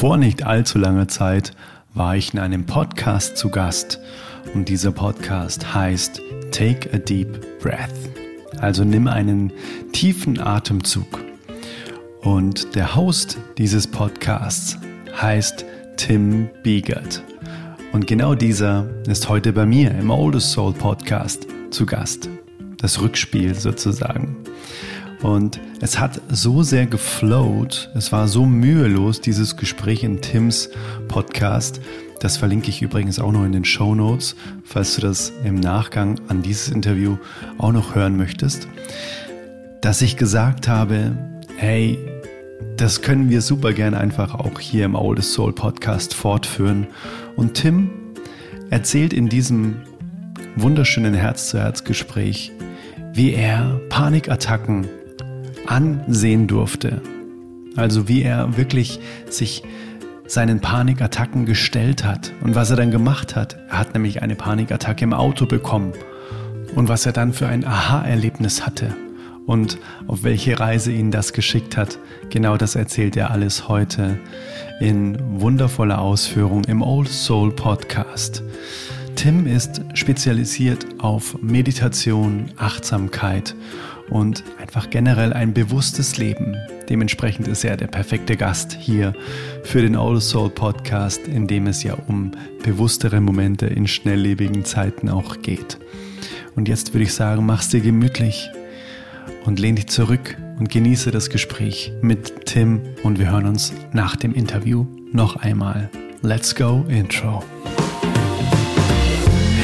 Vor nicht allzu langer Zeit war ich in einem Podcast zu Gast und dieser Podcast heißt Take a Deep Breath. Also nimm einen tiefen Atemzug. Und der Host dieses Podcasts heißt Tim Biegert. Und genau dieser ist heute bei mir im Oldest Soul Podcast zu Gast. Das Rückspiel sozusagen. Und es hat so sehr geflowt, es war so mühelos, dieses Gespräch in Tims Podcast. Das verlinke ich übrigens auch noch in den Show Notes, falls du das im Nachgang an dieses Interview auch noch hören möchtest. Dass ich gesagt habe, hey, das können wir super gerne einfach auch hier im Oldest Soul Podcast fortführen. Und Tim erzählt in diesem wunderschönen Herz-zu-Herz-Gespräch, wie er Panikattacken ansehen durfte. Also wie er wirklich sich seinen Panikattacken gestellt hat und was er dann gemacht hat. Er hat nämlich eine Panikattacke im Auto bekommen und was er dann für ein Aha-Erlebnis hatte und auf welche Reise ihn das geschickt hat. Genau das erzählt er alles heute in wundervoller Ausführung im Old Soul Podcast. Tim ist spezialisiert auf Meditation, Achtsamkeit und einfach generell ein bewusstes Leben. Dementsprechend ist er der perfekte Gast hier für den Old Soul Podcast, in dem es ja um bewusstere Momente in schnelllebigen Zeiten auch geht. Und jetzt würde ich sagen, mach's dir gemütlich und lehn dich zurück und genieße das Gespräch mit Tim und wir hören uns nach dem Interview noch einmal. Let's go Intro.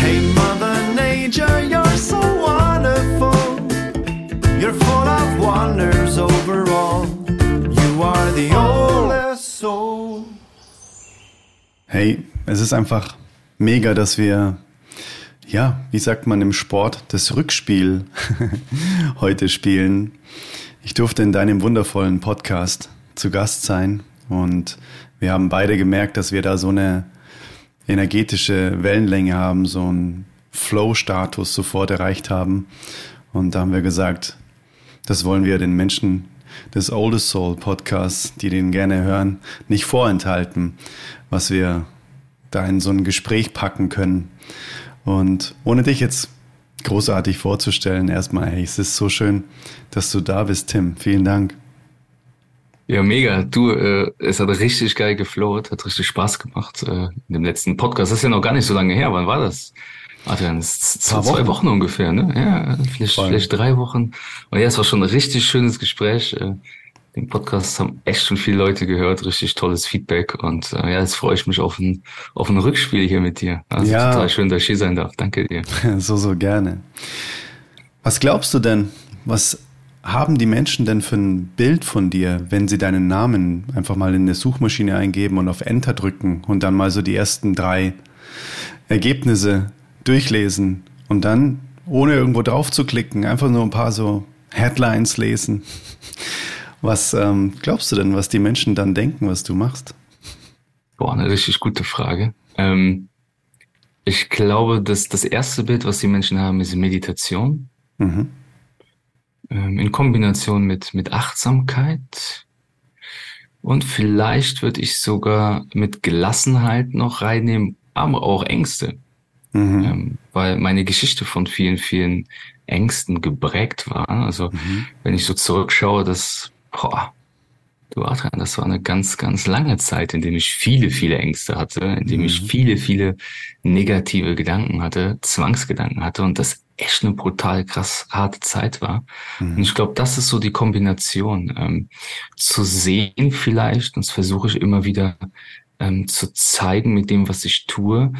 Hey Mother Nature, full of wonders overall. You are the oldest soul. Hey, es ist einfach mega, dass wir, ja, wie sagt man im Sport, das Rückspiel heute spielen. Ich durfte in deinem wundervollen Podcast zu Gast sein und wir haben beide gemerkt, dass wir da so eine energetische Wellenlänge haben, so einen Flow-Status sofort erreicht haben. Und da haben wir gesagt, das wollen wir den Menschen des Oldest Soul Podcasts, die den gerne hören, nicht vorenthalten, was wir da in so ein Gespräch packen können. Und ohne dich jetzt großartig vorzustellen, erstmal, hey, es ist so schön, dass du da bist, Tim. Vielen Dank. Ja, mega. Du, äh, es hat richtig geil geflowt, hat richtig Spaß gemacht äh, in dem letzten Podcast. Das ist ja noch gar nicht so lange her. Wann war das? Adrian, das ist zwei Wochen. Wochen ungefähr, ne? Ja, vielleicht, vielleicht drei Wochen. Und ja, es war schon ein richtig schönes Gespräch. Äh, den Podcast haben echt schon viele Leute gehört, richtig tolles Feedback. Und äh, ja, jetzt freue ich mich auf ein, auf ein Rückspiel hier mit dir. Also ja. total schön, dass ich hier sein darf. Danke dir. So, so gerne. Was glaubst du denn? Was haben die Menschen denn für ein Bild von dir, wenn sie deinen Namen einfach mal in eine Suchmaschine eingeben und auf Enter drücken und dann mal so die ersten drei Ergebnisse durchlesen und dann, ohne irgendwo drauf zu klicken, einfach nur ein paar so Headlines lesen. Was ähm, glaubst du denn, was die Menschen dann denken, was du machst? Boah, eine richtig gute Frage. Ähm, ich glaube, dass das erste Bild, was die Menschen haben, ist Meditation. Mhm. Ähm, in Kombination mit, mit Achtsamkeit. Und vielleicht würde ich sogar mit Gelassenheit noch reinnehmen, aber auch Ängste. Mhm. Ähm, weil meine Geschichte von vielen, vielen Ängsten geprägt war. Also mhm. wenn ich so zurückschaue, das, boah, du Adrian, das war eine ganz, ganz lange Zeit, in dem ich viele, viele Ängste hatte, in dem mhm. ich viele, viele negative Gedanken hatte, Zwangsgedanken hatte und das echt eine brutal krass harte Zeit war. Mhm. Und ich glaube, das ist so die Kombination, ähm, zu sehen vielleicht, und das versuche ich immer wieder ähm, zu zeigen mit dem, was ich tue,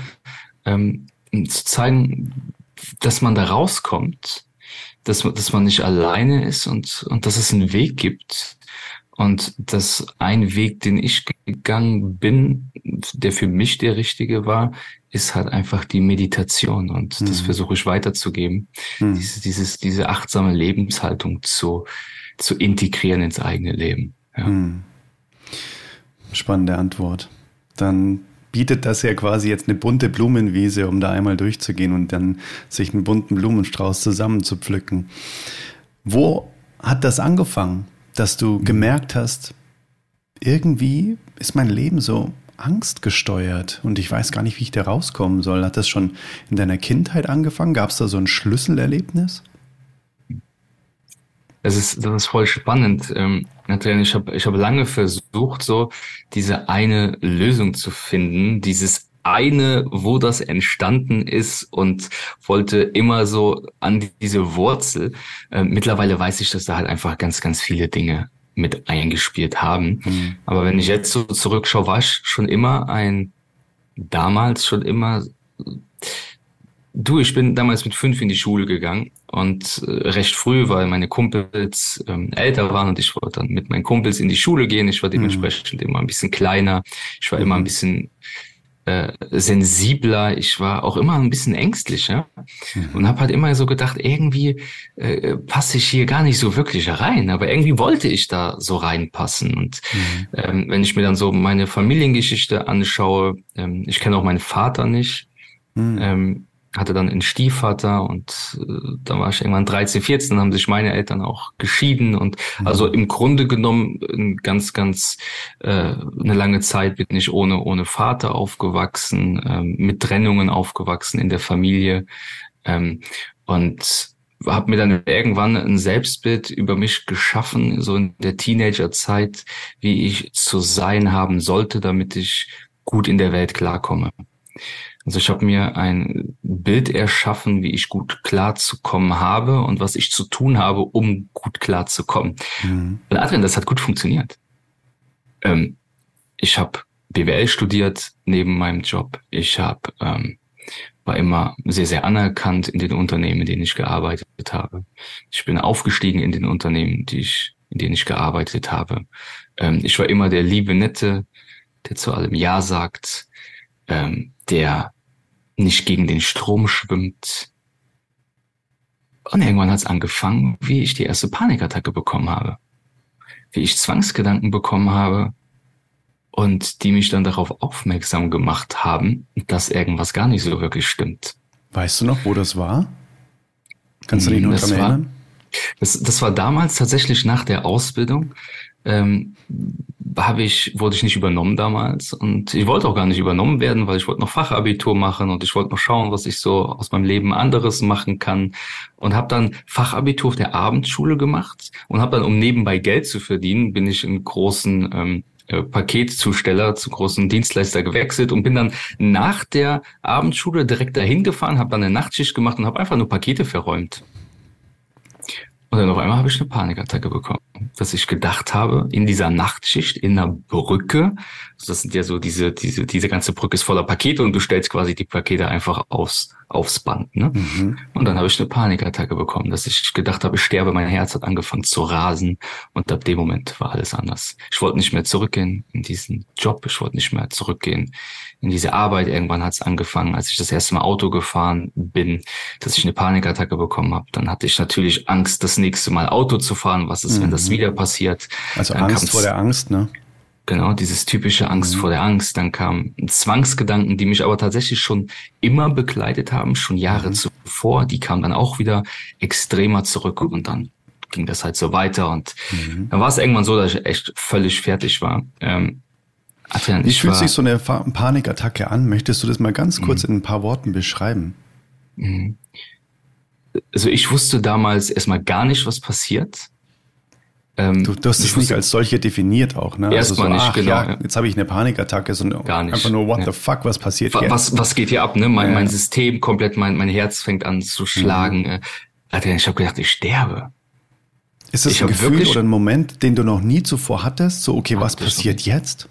ähm, zu zeigen, dass man da rauskommt, dass, dass man nicht alleine ist und, und dass es einen Weg gibt. Und dass ein Weg, den ich gegangen bin, der für mich der richtige war, ist halt einfach die Meditation. Und mhm. das versuche ich weiterzugeben. Mhm. Diese, dieses, diese achtsame Lebenshaltung zu, zu integrieren ins eigene Leben. Ja. Mhm. Spannende Antwort. Dann bietet das ja quasi jetzt eine bunte Blumenwiese, um da einmal durchzugehen und dann sich einen bunten Blumenstrauß zusammenzupflücken. Wo hat das angefangen, dass du gemerkt hast, irgendwie ist mein Leben so angstgesteuert und ich weiß gar nicht, wie ich da rauskommen soll. Hat das schon in deiner Kindheit angefangen? Gab es da so ein Schlüsselerlebnis? Das ist, das ist voll spannend. Ähm, ich habe ich hab lange versucht, so diese eine Lösung zu finden, dieses eine, wo das entstanden ist und wollte immer so an diese Wurzel. Äh, mittlerweile weiß ich, dass da halt einfach ganz, ganz viele Dinge mit eingespielt haben. Mhm. Aber wenn ich jetzt so zurückschaue, war ich schon immer ein, damals schon immer, du, ich bin damals mit fünf in die Schule gegangen und äh, recht früh, weil meine Kumpels ähm, älter waren und ich wollte dann mit meinen Kumpels in die Schule gehen. Ich war mhm. dementsprechend mhm. immer ein bisschen kleiner. Ich war mhm. immer ein bisschen äh, sensibler, ich war auch immer ein bisschen ängstlicher mhm. und habe halt immer so gedacht, irgendwie äh, passe ich hier gar nicht so wirklich rein, aber irgendwie wollte ich da so reinpassen. Und mhm. ähm, wenn ich mir dann so meine Familiengeschichte anschaue, ähm, ich kenne auch meinen Vater nicht, mhm. ähm, hatte dann einen Stiefvater und äh, da war ich irgendwann 13, 14, dann haben sich meine Eltern auch geschieden und mhm. also im Grunde genommen ein ganz, ganz äh, eine lange Zeit bin ich ohne, ohne Vater aufgewachsen, äh, mit Trennungen aufgewachsen in der Familie ähm, und habe mir dann irgendwann ein Selbstbild über mich geschaffen, so in der Teenagerzeit, wie ich zu sein haben sollte, damit ich gut in der Welt klarkomme. Also ich habe mir ein Bild erschaffen, wie ich gut klarzukommen habe und was ich zu tun habe, um gut klarzukommen. Mhm. Und Adrian, das hat gut funktioniert. Ähm, ich habe BWL studiert neben meinem Job. Ich habe ähm, war immer sehr, sehr anerkannt in den Unternehmen, in denen ich gearbeitet habe. Ich bin aufgestiegen in den Unternehmen, die ich, in denen ich gearbeitet habe. Ähm, ich war immer der liebe Nette, der zu allem Ja sagt, ähm, der nicht gegen den Strom schwimmt. Und irgendwann hat es angefangen, wie ich die erste Panikattacke bekommen habe. Wie ich Zwangsgedanken bekommen habe und die mich dann darauf aufmerksam gemacht haben, dass irgendwas gar nicht so wirklich stimmt. Weißt du noch, wo das war? Kannst du dich noch daran erinnern? Das, das war damals tatsächlich nach der Ausbildung ähm, habe ich, wurde ich nicht übernommen damals und ich wollte auch gar nicht übernommen werden, weil ich wollte noch Fachabitur machen und ich wollte noch schauen, was ich so aus meinem Leben anderes machen kann und habe dann Fachabitur auf der Abendschule gemacht und habe dann, um nebenbei Geld zu verdienen, bin ich in großen ähm, äh, Paketzusteller zu großen Dienstleister gewechselt und bin dann nach der Abendschule direkt dahin gefahren, habe dann eine Nachtschicht gemacht und habe einfach nur Pakete verräumt. Und dann auf einmal habe ich eine Panikattacke bekommen, dass ich gedacht habe, in dieser Nachtschicht in einer Brücke, also das sind ja so diese, diese, diese ganze Brücke ist voller Pakete und du stellst quasi die Pakete einfach aufs, aufs Band. Ne? Mhm. Und dann habe ich eine Panikattacke bekommen, dass ich gedacht habe, ich sterbe, mein Herz hat angefangen zu rasen und ab dem Moment war alles anders. Ich wollte nicht mehr zurückgehen in diesen Job, ich wollte nicht mehr zurückgehen in diese Arbeit. Irgendwann hat es angefangen, als ich das erste Mal Auto gefahren bin, dass ich eine Panikattacke bekommen habe. Dann hatte ich natürlich Angst, das nächste Mal Auto zu fahren. Was ist, mhm. wenn das mhm. wieder passiert? Also Dann Angst vor der Angst, ne? Genau, dieses typische Angst mhm. vor der Angst. Dann kamen Zwangsgedanken, die mich aber tatsächlich schon immer begleitet haben, schon Jahre mhm. zuvor. Die kamen dann auch wieder extremer zurück und dann ging das halt so weiter. Und mhm. dann war es irgendwann so, dass ich echt völlig fertig war. Ähm, Adrian, Wie fühlt sich so eine Panikattacke an? Möchtest du das mal ganz kurz mhm. in ein paar Worten beschreiben? Mhm. Also ich wusste damals erstmal gar nicht, was passiert. Ähm, du, du hast es nicht als solche definiert auch, ne? Erstmal also so, nicht, genau. Ja, jetzt habe ich eine Panikattacke, sondern Gar nicht, einfach nur, what ja. the fuck, was passiert was, jetzt? Was, was geht hier ab, ne? Mein, ja. mein System komplett, mein, mein Herz fängt an zu schlagen. Mhm. Äh. Ich habe gedacht, ich sterbe. Ist das ich ein Gefühl oder ein Moment, den du noch nie zuvor hattest? So, okay, was passiert jetzt?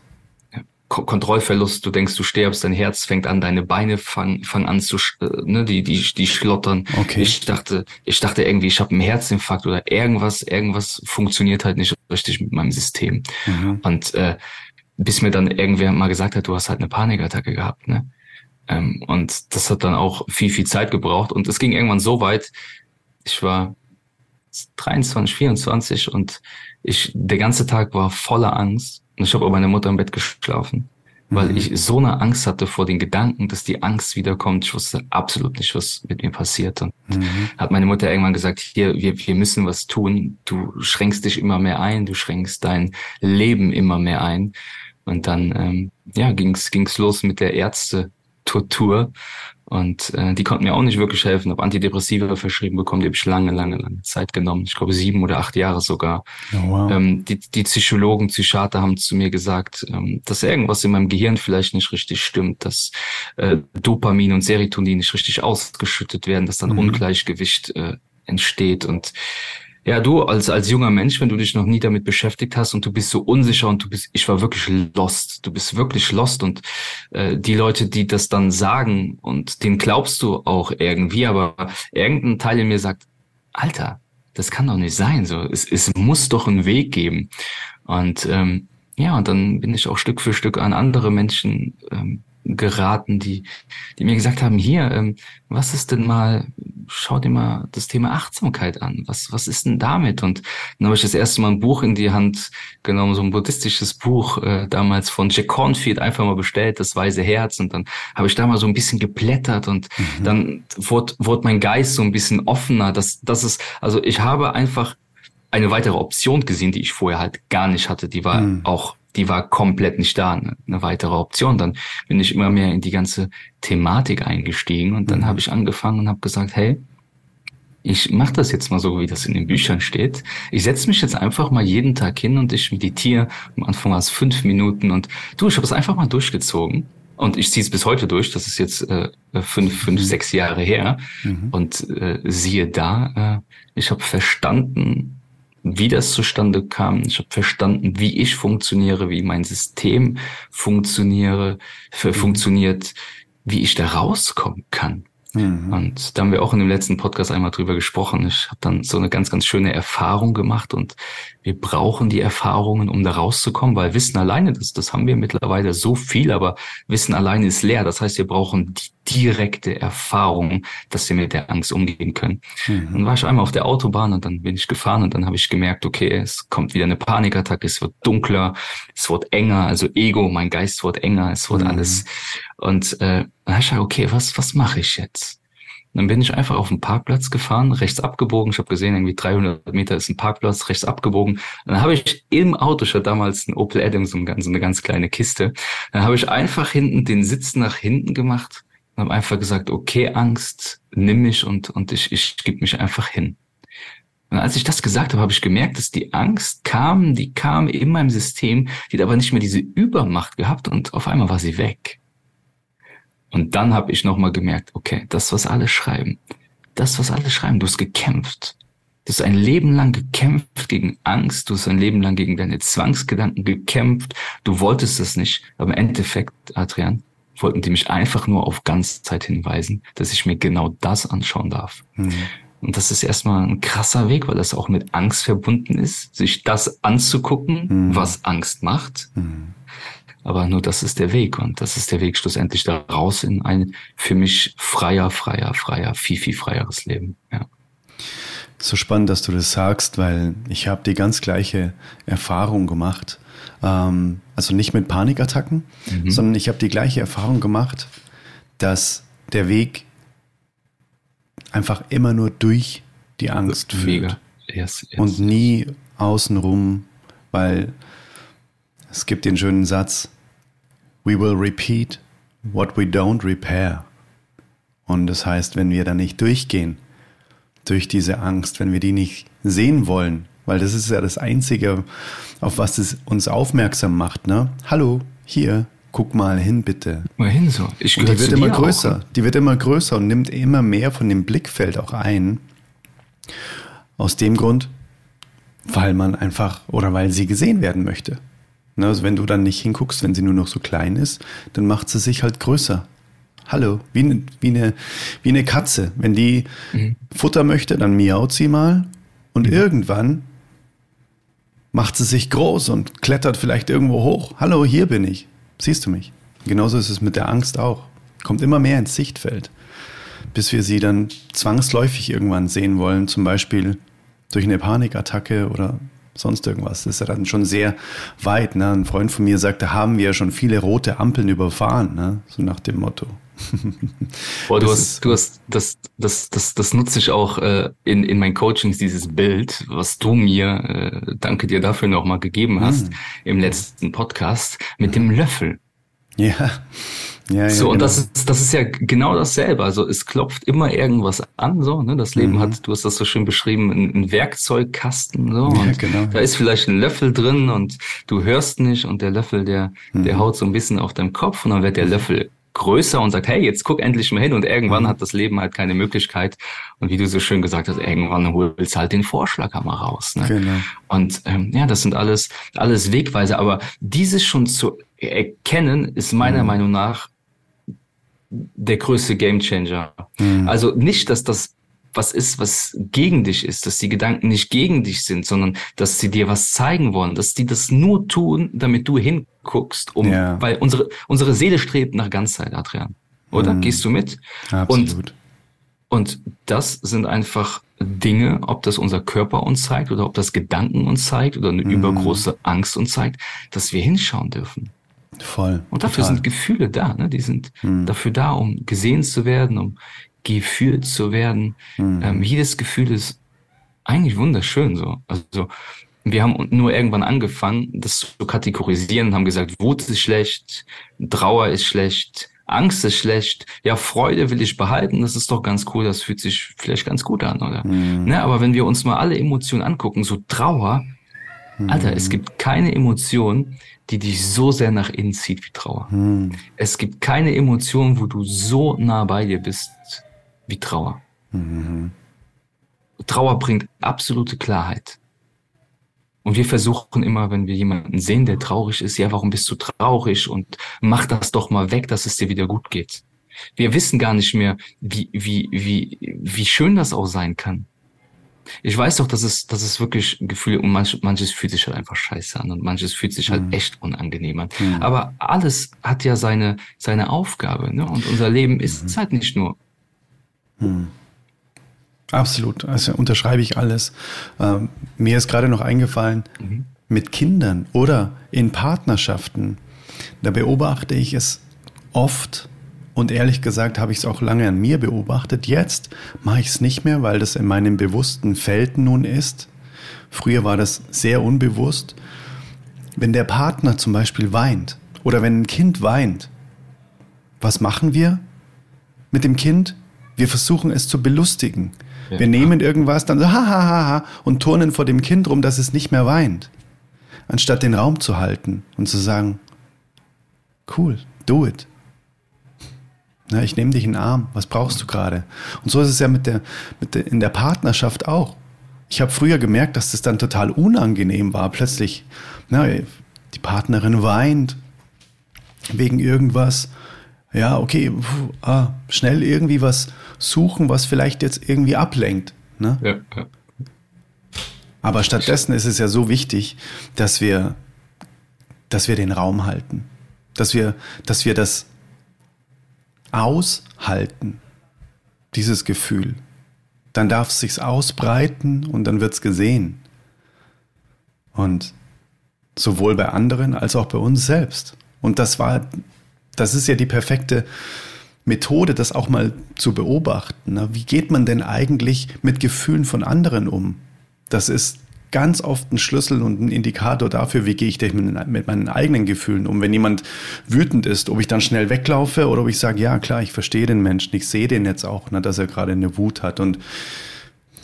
Kontrollverlust, du denkst, du stirbst, dein Herz fängt an, deine Beine fangen fang an zu, äh, ne, die, die, die schlottern. Okay. Ich dachte, ich dachte irgendwie, ich habe einen Herzinfarkt oder irgendwas, irgendwas funktioniert halt nicht richtig mit meinem System. Mhm. Und äh, bis mir dann irgendwer mal gesagt hat, du hast halt eine Panikattacke gehabt, ne? Ähm, und das hat dann auch viel, viel Zeit gebraucht. Und es ging irgendwann so weit, ich war 23, 24 und ich, der ganze Tag war voller Angst und ich habe bei meiner Mutter im Bett geschlafen. weil mhm. ich so eine Angst hatte vor den Gedanken, dass die Angst wiederkommt. Ich wusste absolut nicht, was mit mir passiert. Und mhm. hat meine Mutter irgendwann gesagt, hier, wir, wir müssen was tun. Du schränkst dich immer mehr ein, du schränkst dein Leben immer mehr ein. Und dann, ähm, ja, ging's ging's los mit der Ärzte-Tortur. Und äh, die konnten mir auch nicht wirklich helfen. Habe Antidepressiva verschrieben bekommen, die habe ich lange, lange, lange Zeit genommen. Ich glaube sieben oder acht Jahre sogar. Oh, wow. ähm, die, die Psychologen, Psychiater haben zu mir gesagt, ähm, dass irgendwas in meinem Gehirn vielleicht nicht richtig stimmt, dass äh, Dopamin und Serotonin nicht richtig ausgeschüttet werden, dass dann mhm. Ungleichgewicht äh, entsteht. Und ja, du als, als junger Mensch, wenn du dich noch nie damit beschäftigt hast und du bist so unsicher und du bist, ich war wirklich lost. Du bist wirklich lost und äh, die Leute, die das dann sagen und denen glaubst du auch irgendwie, aber irgendein Teil in mir sagt, Alter, das kann doch nicht sein. So, es, es muss doch einen Weg geben. Und ähm, ja, und dann bin ich auch Stück für Stück an andere Menschen ähm, geraten, die, die mir gesagt haben, hier, ähm, was ist denn mal, schau dir mal das Thema Achtsamkeit an. Was, was ist denn damit? Und dann habe ich das erste Mal ein Buch in die Hand genommen, so ein buddhistisches Buch, äh, damals von Jack Cornfield, einfach mal bestellt, das Weise Herz. Und dann habe ich da mal so ein bisschen geblättert und mhm. dann wurde, wurde mein Geist so ein bisschen offener. Das, das ist, also ich habe einfach eine weitere Option gesehen, die ich vorher halt gar nicht hatte. Die war mhm. auch die war komplett nicht da, eine, eine, weitere Option. Dann bin ich immer mehr in die ganze Thematik eingestiegen und dann mhm. habe ich angefangen und habe gesagt, hey, ich mache das jetzt mal so, wie das in den Büchern steht. Ich setze mich jetzt einfach mal jeden Tag hin und ich meditiere. Am Anfang war es fünf Minuten und du, ich habe es einfach mal durchgezogen. Und ich ziehe es bis heute durch. Das ist jetzt äh, fünf, fünf, mhm. sechs Jahre her. Mhm. Und äh, siehe da, äh, ich habe verstanden, wie das zustande kam. Ich habe verstanden, wie ich funktioniere, wie mein System funktioniere, mhm. funktioniert, wie ich da rauskommen kann. Mhm. Und da haben wir auch in dem letzten Podcast einmal drüber gesprochen. Ich habe dann so eine ganz, ganz schöne Erfahrung gemacht und wir brauchen die Erfahrungen, um da rauszukommen, weil Wissen alleine, das, das haben wir mittlerweile so viel, aber Wissen alleine ist leer. Das heißt, wir brauchen die direkte Erfahrung, dass wir mit der Angst umgehen können. Mhm. Dann war ich einmal auf der Autobahn und dann bin ich gefahren und dann habe ich gemerkt, okay, es kommt wieder eine Panikattacke, es wird dunkler, es wird enger, also Ego, mein Geist wird enger, es wird mhm. alles. Und äh, dann habe ich gesagt, okay, was, was mache ich jetzt? dann bin ich einfach auf den Parkplatz gefahren, rechts abgebogen. Ich habe gesehen, irgendwie 300 Meter ist ein Parkplatz, rechts abgebogen. Dann habe ich im Auto, ich hatte damals ein Opel Adam, so eine ganz kleine Kiste. Dann habe ich einfach hinten den Sitz nach hinten gemacht und habe einfach gesagt, okay, Angst, nimm mich und, und ich, ich gebe mich einfach hin. Und als ich das gesagt habe, habe ich gemerkt, dass die Angst kam, die kam in meinem System, die hat aber nicht mehr diese Übermacht gehabt und auf einmal war sie weg. Und dann habe ich nochmal gemerkt, okay, das, was alle schreiben, das, was alle schreiben, du hast gekämpft. Du hast ein Leben lang gekämpft gegen Angst, du hast ein Leben lang gegen deine Zwangsgedanken gekämpft, du wolltest das nicht, aber im Endeffekt, Adrian, wollten die mich einfach nur auf Ganzzeit hinweisen, dass ich mir genau das anschauen darf. Mhm. Und das ist erstmal ein krasser Weg, weil das auch mit Angst verbunden ist, sich das anzugucken, mhm. was Angst macht. Mhm. Aber nur das ist der Weg und das ist der Weg schlussendlich daraus in ein für mich freier, freier, freier, viel, viel freieres Leben. Ja. So spannend, dass du das sagst, weil ich habe die ganz gleiche Erfahrung gemacht. Ähm, also nicht mit Panikattacken, mhm. sondern ich habe die gleiche Erfahrung gemacht, dass der Weg einfach immer nur durch die Angst führt. Yes, yes. Und nie außenrum, weil es gibt den schönen Satz, we will repeat what we don't repair. Und das heißt, wenn wir da nicht durchgehen, durch diese Angst, wenn wir die nicht sehen wollen, weil das ist ja das Einzige, auf was es uns aufmerksam macht, ne? Hallo, hier, guck mal hin, bitte. Mal hin so. Ich und die wird immer größer. Auch. Die wird immer größer und nimmt immer mehr von dem Blickfeld auch ein. Aus dem Grund, weil man einfach oder weil sie gesehen werden möchte. Ne, also wenn du dann nicht hinguckst, wenn sie nur noch so klein ist, dann macht sie sich halt größer. Hallo, wie eine, wie eine, wie eine Katze. Wenn die mhm. Futter möchte, dann miaut sie mal und mhm. irgendwann macht sie sich groß und klettert vielleicht irgendwo hoch. Hallo, hier bin ich. Siehst du mich? Genauso ist es mit der Angst auch. Kommt immer mehr ins Sichtfeld, bis wir sie dann zwangsläufig irgendwann sehen wollen, zum Beispiel durch eine Panikattacke oder sonst irgendwas. Das ist ja dann schon sehr weit. Ne? Ein Freund von mir sagte, haben wir schon viele rote Ampeln überfahren, ne? so nach dem Motto. Boah, du hast, du hast, das, das, das, das nutze ich auch äh, in, in meinen Coachings, dieses Bild, was du mir, äh, danke dir dafür nochmal gegeben hast, mhm. im letzten Podcast, mit mhm. dem Löffel. Ja. Ja, so, ja, und genau. das ist, das ist ja genau dasselbe. Also es klopft immer irgendwas an, so, ne? Das Leben mhm. hat, du hast das so schön beschrieben, ein, Werkzeugkasten, so. Und ja, genau. da ist vielleicht ein Löffel drin und du hörst nicht und der Löffel, der, mhm. der haut so ein bisschen auf deinem Kopf und dann wird der Löffel größer und sagt, hey, jetzt guck endlich mal hin und irgendwann mhm. hat das Leben halt keine Möglichkeit und wie du so schön gesagt hast, irgendwann holst halt den Vorschlaghammer raus. Ne? Genau. Und ähm, ja, das sind alles alles Wegweise, aber dieses schon zu erkennen ist meiner mhm. Meinung nach der größte Gamechanger. Mhm. Also nicht, dass das was ist, was gegen dich ist, dass die Gedanken nicht gegen dich sind, sondern dass sie dir was zeigen wollen, dass die das nur tun, damit du hinguckst, um, ja. weil unsere, unsere Seele strebt nach Ganzheit, Adrian. Oder? Mhm. Gehst du mit? Absolut. Und, und das sind einfach Dinge, ob das unser Körper uns zeigt oder ob das Gedanken uns zeigt oder eine mhm. übergroße Angst uns zeigt, dass wir hinschauen dürfen. Voll. Und dafür total. sind Gefühle da, ne? Die sind mhm. dafür da, um gesehen zu werden, um gefühlt zu werden. Mhm. Ähm, jedes Gefühl ist eigentlich wunderschön so. Also wir haben nur irgendwann angefangen, das zu kategorisieren und haben gesagt, Wut ist schlecht, Trauer ist schlecht, Angst ist schlecht, ja, Freude will ich behalten, das ist doch ganz cool, das fühlt sich vielleicht ganz gut an, oder? Mhm. Ne, aber wenn wir uns mal alle Emotionen angucken, so Trauer, mhm. Alter, es gibt keine Emotion, die dich so sehr nach innen zieht wie Trauer. Mhm. Es gibt keine Emotion, wo du so nah bei dir bist wie Trauer. Mhm. Trauer bringt absolute Klarheit. Und wir versuchen immer, wenn wir jemanden sehen, der traurig ist, ja, warum bist du traurig? Und mach das doch mal weg, dass es dir wieder gut geht. Wir wissen gar nicht mehr, wie, wie, wie, wie schön das auch sein kann. Ich weiß doch, dass es, dass es wirklich Gefühle und manch, manches fühlt sich halt einfach scheiße an und manches fühlt sich halt mhm. echt unangenehm an. Mhm. Aber alles hat ja seine, seine Aufgabe, ne? Und unser Leben ist mhm. halt nicht nur hm. Absolut, also unterschreibe ich alles. Ähm, mir ist gerade noch eingefallen, mhm. mit Kindern oder in Partnerschaften, da beobachte ich es oft und ehrlich gesagt habe ich es auch lange an mir beobachtet. Jetzt mache ich es nicht mehr, weil das in meinem bewussten Feld nun ist. Früher war das sehr unbewusst. Wenn der Partner zum Beispiel weint oder wenn ein Kind weint, was machen wir mit dem Kind? Wir versuchen es zu belustigen. Ja. Wir nehmen irgendwas, dann so ha, ha, ha, ha und turnen vor dem Kind rum, dass es nicht mehr weint. Anstatt den Raum zu halten und zu sagen, cool, do it. Na, ich nehme dich in den Arm, was brauchst du gerade? Und so ist es ja mit der, mit der, in der Partnerschaft auch. Ich habe früher gemerkt, dass das dann total unangenehm war. Plötzlich, na, die Partnerin weint wegen irgendwas ja, okay, puh, ah, schnell irgendwie was suchen, was vielleicht jetzt irgendwie ablenkt. Ne? Ja, ja. Aber stattdessen ist es ja so wichtig, dass wir, dass wir den Raum halten, dass wir, dass wir das aushalten, dieses Gefühl. Dann darf es sich ausbreiten und dann wird es gesehen. Und sowohl bei anderen als auch bei uns selbst. Und das war das ist ja die perfekte Methode, das auch mal zu beobachten. Ne? Wie geht man denn eigentlich mit Gefühlen von anderen um? Das ist ganz oft ein Schlüssel und ein Indikator dafür, wie gehe ich denn mit meinen eigenen Gefühlen um. Wenn jemand wütend ist, ob ich dann schnell weglaufe oder ob ich sage, ja klar, ich verstehe den Menschen, ich sehe den jetzt auch, ne, dass er gerade eine Wut hat und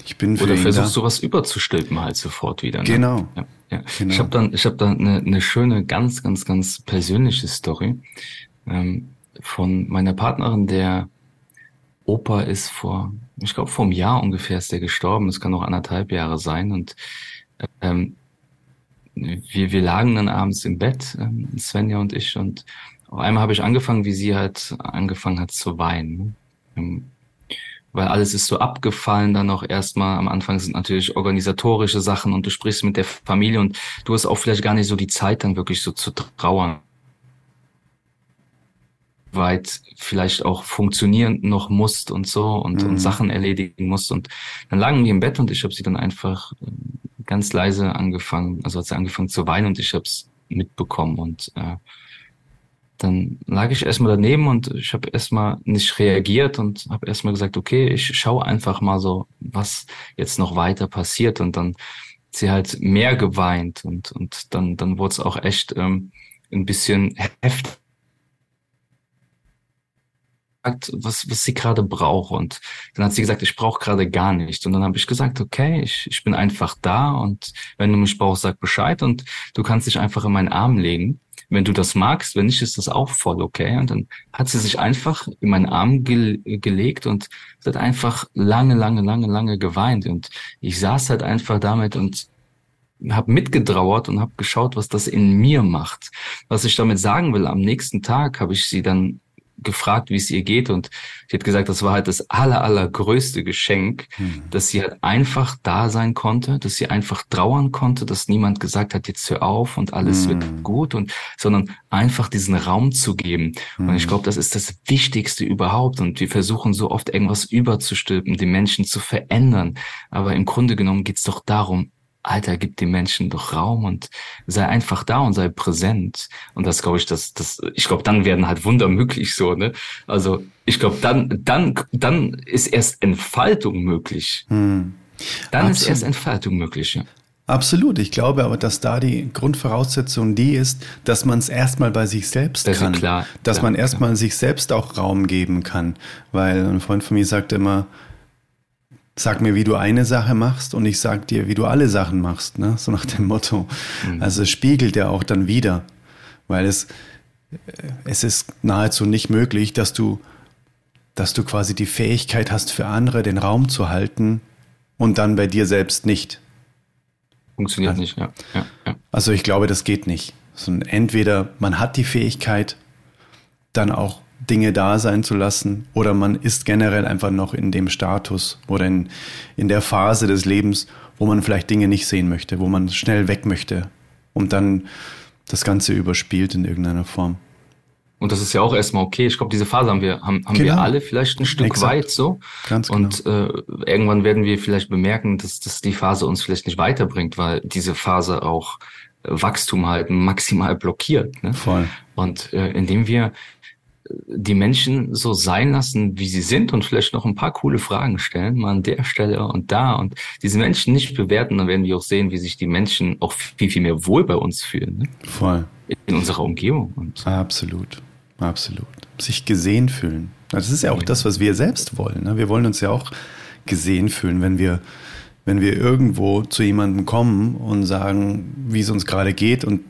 ich bin für Oder versuchst du was überzustülpen halt sofort wieder. Ne? Genau. Ja, ja. genau. Ich habe dann, ich habe da eine, eine schöne, ganz, ganz, ganz persönliche Story ähm, von meiner Partnerin, der Opa ist vor, ich glaube, vor einem Jahr ungefähr ist der gestorben. Es kann noch anderthalb Jahre sein. Und ähm, wir, wir lagen dann abends im Bett, ähm, Svenja und ich, und auf einmal habe ich angefangen, wie sie halt angefangen hat zu weinen. Ähm, weil alles ist so abgefallen dann auch erstmal. Am Anfang sind natürlich organisatorische Sachen und du sprichst mit der Familie und du hast auch vielleicht gar nicht so die Zeit dann wirklich so zu trauern weit vielleicht auch funktionieren noch musst und so und, mhm. und Sachen erledigen musst. Und dann lagen wir im Bett und ich habe sie dann einfach ähm, ganz leise angefangen, also hat sie angefangen zu weinen und ich habe es mitbekommen und äh, dann lag ich erstmal daneben und ich habe erstmal nicht reagiert und habe erstmal gesagt, okay, ich schaue einfach mal so, was jetzt noch weiter passiert und dann sie halt mehr geweint und und dann dann wurde es auch echt ähm, ein bisschen heftig was, was sie gerade braucht. Und dann hat sie gesagt, ich brauche gerade gar nichts. Und dann habe ich gesagt, okay, ich, ich bin einfach da und wenn du mich brauchst, sag Bescheid und du kannst dich einfach in meinen Arm legen. Wenn du das magst, wenn nicht, ist das auch voll okay. Und dann hat sie sich einfach in meinen Arm ge gelegt und hat einfach lange, lange, lange, lange geweint. Und ich saß halt einfach damit und habe mitgedauert und habe geschaut, was das in mir macht. Was ich damit sagen will, am nächsten Tag habe ich sie dann gefragt, wie es ihr geht und sie hat gesagt, das war halt das aller, allergrößte Geschenk, mhm. dass sie halt einfach da sein konnte, dass sie einfach trauern konnte, dass niemand gesagt hat, jetzt hör auf und alles mhm. wird gut und, sondern einfach diesen Raum zu geben. Mhm. Und ich hm. glaube, das ist das Wichtigste überhaupt und wir versuchen so oft irgendwas überzustülpen, die Menschen zu verändern. Aber im Grunde genommen geht's doch darum, Alter, gib den Menschen doch Raum und sei einfach da und sei präsent. Und das glaube ich, das, das, ich glaube, dann werden halt Wunder möglich so, ne? Also ich glaube, dann, dann, dann ist erst Entfaltung möglich. Hm. Dann Absolut. ist erst Entfaltung möglich, ja. Absolut. Ich glaube aber, dass da die Grundvoraussetzung die ist, dass man es erstmal bei sich selbst das kann. Klar, dass klar, man erstmal sich selbst auch Raum geben kann. Weil ein Freund von mir sagte immer, sag mir, wie du eine Sache machst und ich sag dir, wie du alle Sachen machst, ne? so nach dem Motto. Mhm. Also es spiegelt ja auch dann wieder, weil es, es ist nahezu nicht möglich, dass du, dass du quasi die Fähigkeit hast, für andere den Raum zu halten und dann bei dir selbst nicht. Funktioniert also, nicht, ja. Ja, ja. Also ich glaube, das geht nicht. Also entweder man hat die Fähigkeit, dann auch Dinge da sein zu lassen oder man ist generell einfach noch in dem Status oder in, in der Phase des Lebens, wo man vielleicht Dinge nicht sehen möchte, wo man schnell weg möchte und dann das Ganze überspielt in irgendeiner Form. Und das ist ja auch erstmal okay. Ich glaube, diese Phase haben wir, haben, haben genau. wir alle vielleicht ein Stück Exakt. weit so. Ganz genau. Und äh, irgendwann werden wir vielleicht bemerken, dass, dass die Phase uns vielleicht nicht weiterbringt, weil diese Phase auch Wachstum halt maximal blockiert. Ne? Voll. Und äh, indem wir die Menschen so sein lassen, wie sie sind und vielleicht noch ein paar coole Fragen stellen, mal an der Stelle und da und diese Menschen nicht bewerten, dann werden wir auch sehen, wie sich die Menschen auch viel, viel mehr wohl bei uns fühlen. Ne? Voll. In unserer Umgebung. Und absolut, absolut. Sich gesehen fühlen. Das ist ja auch das, was wir selbst wollen. Ne? Wir wollen uns ja auch gesehen fühlen, wenn wir wenn wir irgendwo zu jemandem kommen und sagen, wie es uns gerade geht und